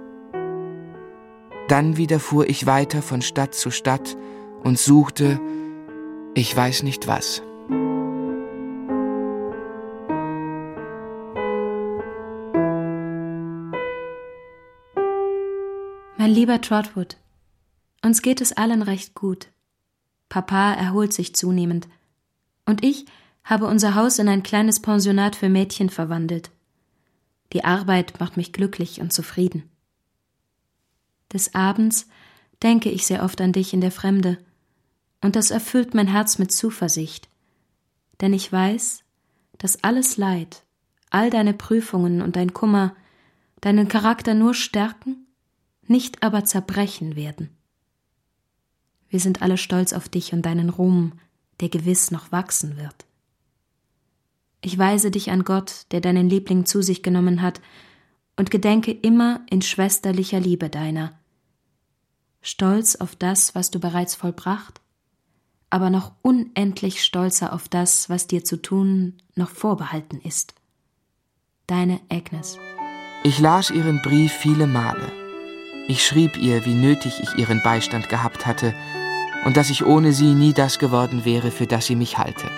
Dann wieder fuhr ich weiter von Stadt zu Stadt und suchte, ich weiß nicht was. Mein lieber Trotwood, uns geht es allen recht gut. Papa erholt sich zunehmend. Und ich habe unser Haus in ein kleines Pensionat für Mädchen verwandelt. Die Arbeit macht mich glücklich und zufrieden. Des Abends denke ich sehr oft an dich in der Fremde, und das erfüllt mein Herz mit Zuversicht, denn ich weiß, dass alles Leid, all deine Prüfungen und dein Kummer deinen Charakter nur stärken, nicht aber zerbrechen werden. Wir sind alle stolz auf dich und deinen Ruhm, der gewiss noch wachsen wird. Ich weise dich an Gott, der deinen Liebling zu sich genommen hat, und gedenke immer in schwesterlicher Liebe deiner. Stolz auf das, was du bereits vollbracht, aber noch unendlich stolzer auf das, was dir zu tun noch vorbehalten ist. Deine Agnes. Ich las ihren Brief viele Male. Ich schrieb ihr, wie nötig ich ihren Beistand gehabt hatte und dass ich ohne sie nie das geworden wäre, für das sie mich halte.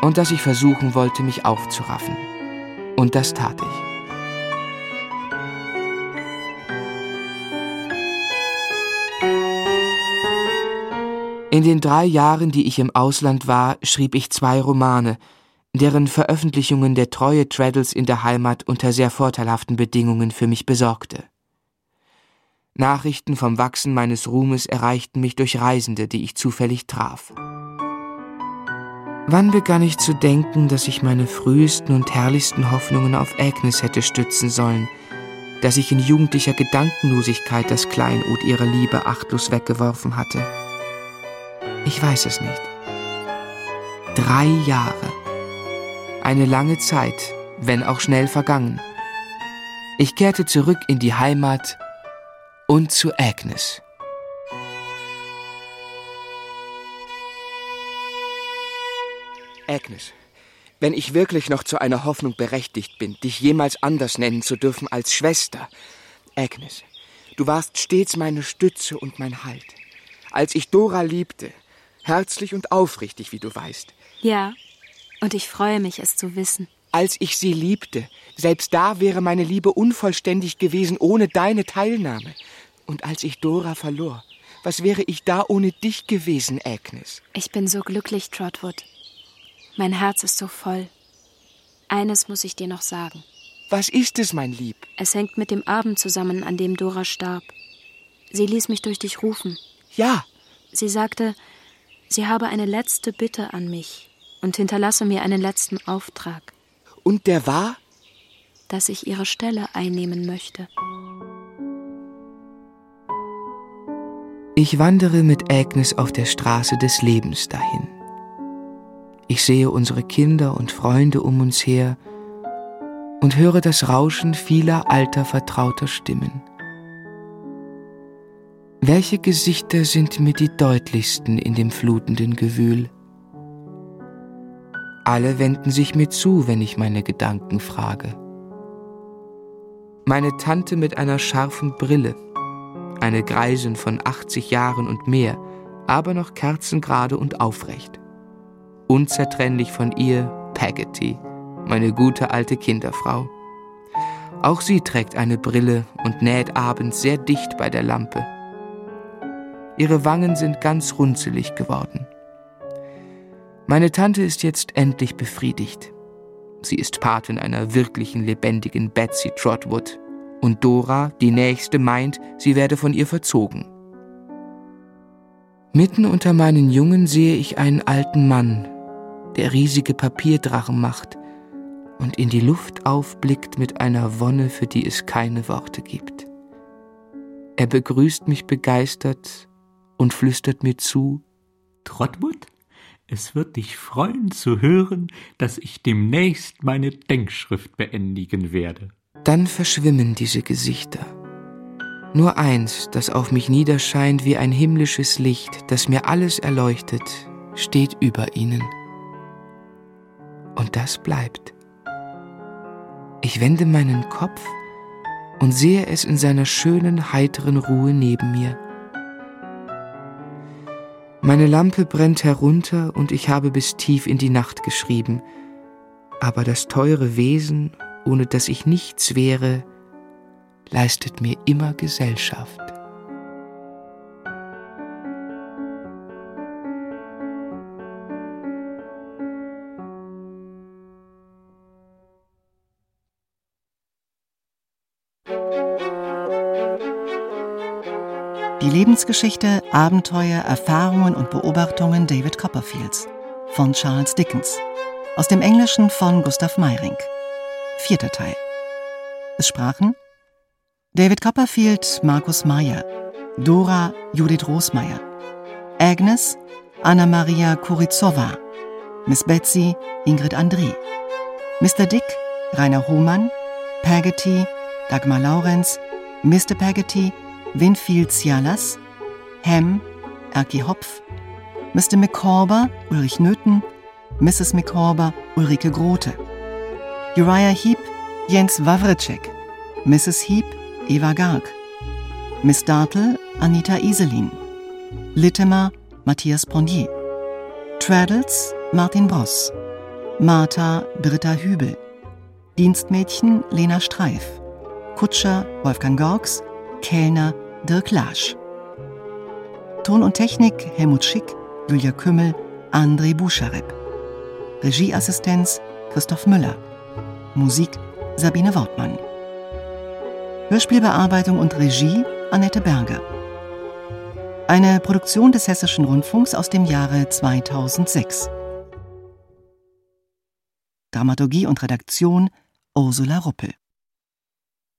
Und dass ich versuchen wollte, mich aufzuraffen. Und das tat ich. In den drei Jahren, die ich im Ausland war, schrieb ich zwei Romane, deren Veröffentlichungen der treue Traddles in der Heimat unter sehr vorteilhaften Bedingungen für mich besorgte. Nachrichten vom Wachsen meines Ruhmes erreichten mich durch Reisende, die ich zufällig traf. Wann begann ich zu denken, dass ich meine frühesten und herrlichsten Hoffnungen auf Agnes hätte stützen sollen, dass ich in jugendlicher Gedankenlosigkeit das Kleinod ihrer Liebe achtlos weggeworfen hatte? Ich weiß es nicht. Drei Jahre. Eine lange Zeit, wenn auch schnell vergangen. Ich kehrte zurück in die Heimat und zu Agnes. Agnes, wenn ich wirklich noch zu einer Hoffnung berechtigt bin, dich jemals anders nennen zu dürfen als Schwester, Agnes, du warst stets meine Stütze und mein Halt. Als ich Dora liebte, herzlich und aufrichtig, wie du weißt. Ja, und ich freue mich, es zu wissen. Als ich sie liebte, selbst da wäre meine Liebe unvollständig gewesen ohne deine Teilnahme. Und als ich Dora verlor, was wäre ich da ohne dich gewesen, Agnes? Ich bin so glücklich, Trotwood. Mein Herz ist so voll. Eines muss ich dir noch sagen. Was ist es, mein Lieb? Es hängt mit dem Abend zusammen, an dem Dora starb. Sie ließ mich durch dich rufen. Ja. Sie sagte, sie habe eine letzte Bitte an mich und hinterlasse mir einen letzten Auftrag. Und der war? Dass ich ihre Stelle einnehmen möchte. Ich wandere mit Agnes auf der Straße des Lebens dahin. Ich sehe unsere Kinder und Freunde um uns her und höre das Rauschen vieler alter vertrauter Stimmen. Welche Gesichter sind mir die deutlichsten in dem flutenden Gewühl? Alle wenden sich mir zu, wenn ich meine Gedanken frage. Meine Tante mit einer scharfen Brille, eine Greisin von 80 Jahren und mehr, aber noch kerzengerade und aufrecht unzertrennlich von ihr Peggy, meine gute alte Kinderfrau. Auch sie trägt eine Brille und näht abends sehr dicht bei der Lampe. Ihre Wangen sind ganz runzelig geworden. Meine Tante ist jetzt endlich befriedigt. Sie ist Patin einer wirklichen lebendigen Betsy Trotwood, und Dora, die Nächste, meint, sie werde von ihr verzogen. Mitten unter meinen Jungen sehe ich einen alten Mann, der riesige Papierdrachen macht und in die Luft aufblickt mit einer Wonne, für die es keine Worte gibt. Er begrüßt mich begeistert und flüstert mir zu Trotwood, es wird dich freuen zu hören, dass ich demnächst meine Denkschrift beendigen werde. Dann verschwimmen diese Gesichter. Nur eins, das auf mich niederscheint wie ein himmlisches Licht, das mir alles erleuchtet, steht über ihnen. Und das bleibt. Ich wende meinen Kopf und sehe es in seiner schönen, heiteren Ruhe neben mir. Meine Lampe brennt herunter und ich habe bis tief in die Nacht geschrieben, aber das teure Wesen, ohne das ich nichts wäre, leistet mir immer Gesellschaft. Die Lebensgeschichte, Abenteuer, Erfahrungen und Beobachtungen David Copperfields von Charles Dickens. Aus dem Englischen von Gustav Meyring. Vierter Teil. Es sprachen David Copperfield, Markus Meyer, Dora, Judith Rosmeier, Agnes, Anna-Maria Kurizowa, Miss Betsy, Ingrid André, Mr. Dick, Rainer Hohmann, Pagety, Dagmar Laurenz, Mr. Pagety, Winfield Cialas, Ham, Erki Hopf, Mr. Micawber, Ulrich Nöthen, Mrs. Micawber, Ulrike Grote, Uriah Heep, Jens Wawritschek, Mrs. Heep, Eva Garg, Miss Dartle, Anita Iselin, Littimer, Matthias Ponnier, Traddles, Martin Bross, Martha, Britta Hübel, Dienstmädchen, Lena Streif, Kutscher, Wolfgang Gorks, Kellner, Dirk Lasch. Ton und Technik, Helmut Schick, Julia Kümmel, André Buscharep. Regieassistenz, Christoph Müller. Musik, Sabine Wortmann. Hörspielbearbeitung und Regie, Annette Berger. Eine Produktion des Hessischen Rundfunks aus dem Jahre 2006. Dramaturgie und Redaktion Ursula Ruppel.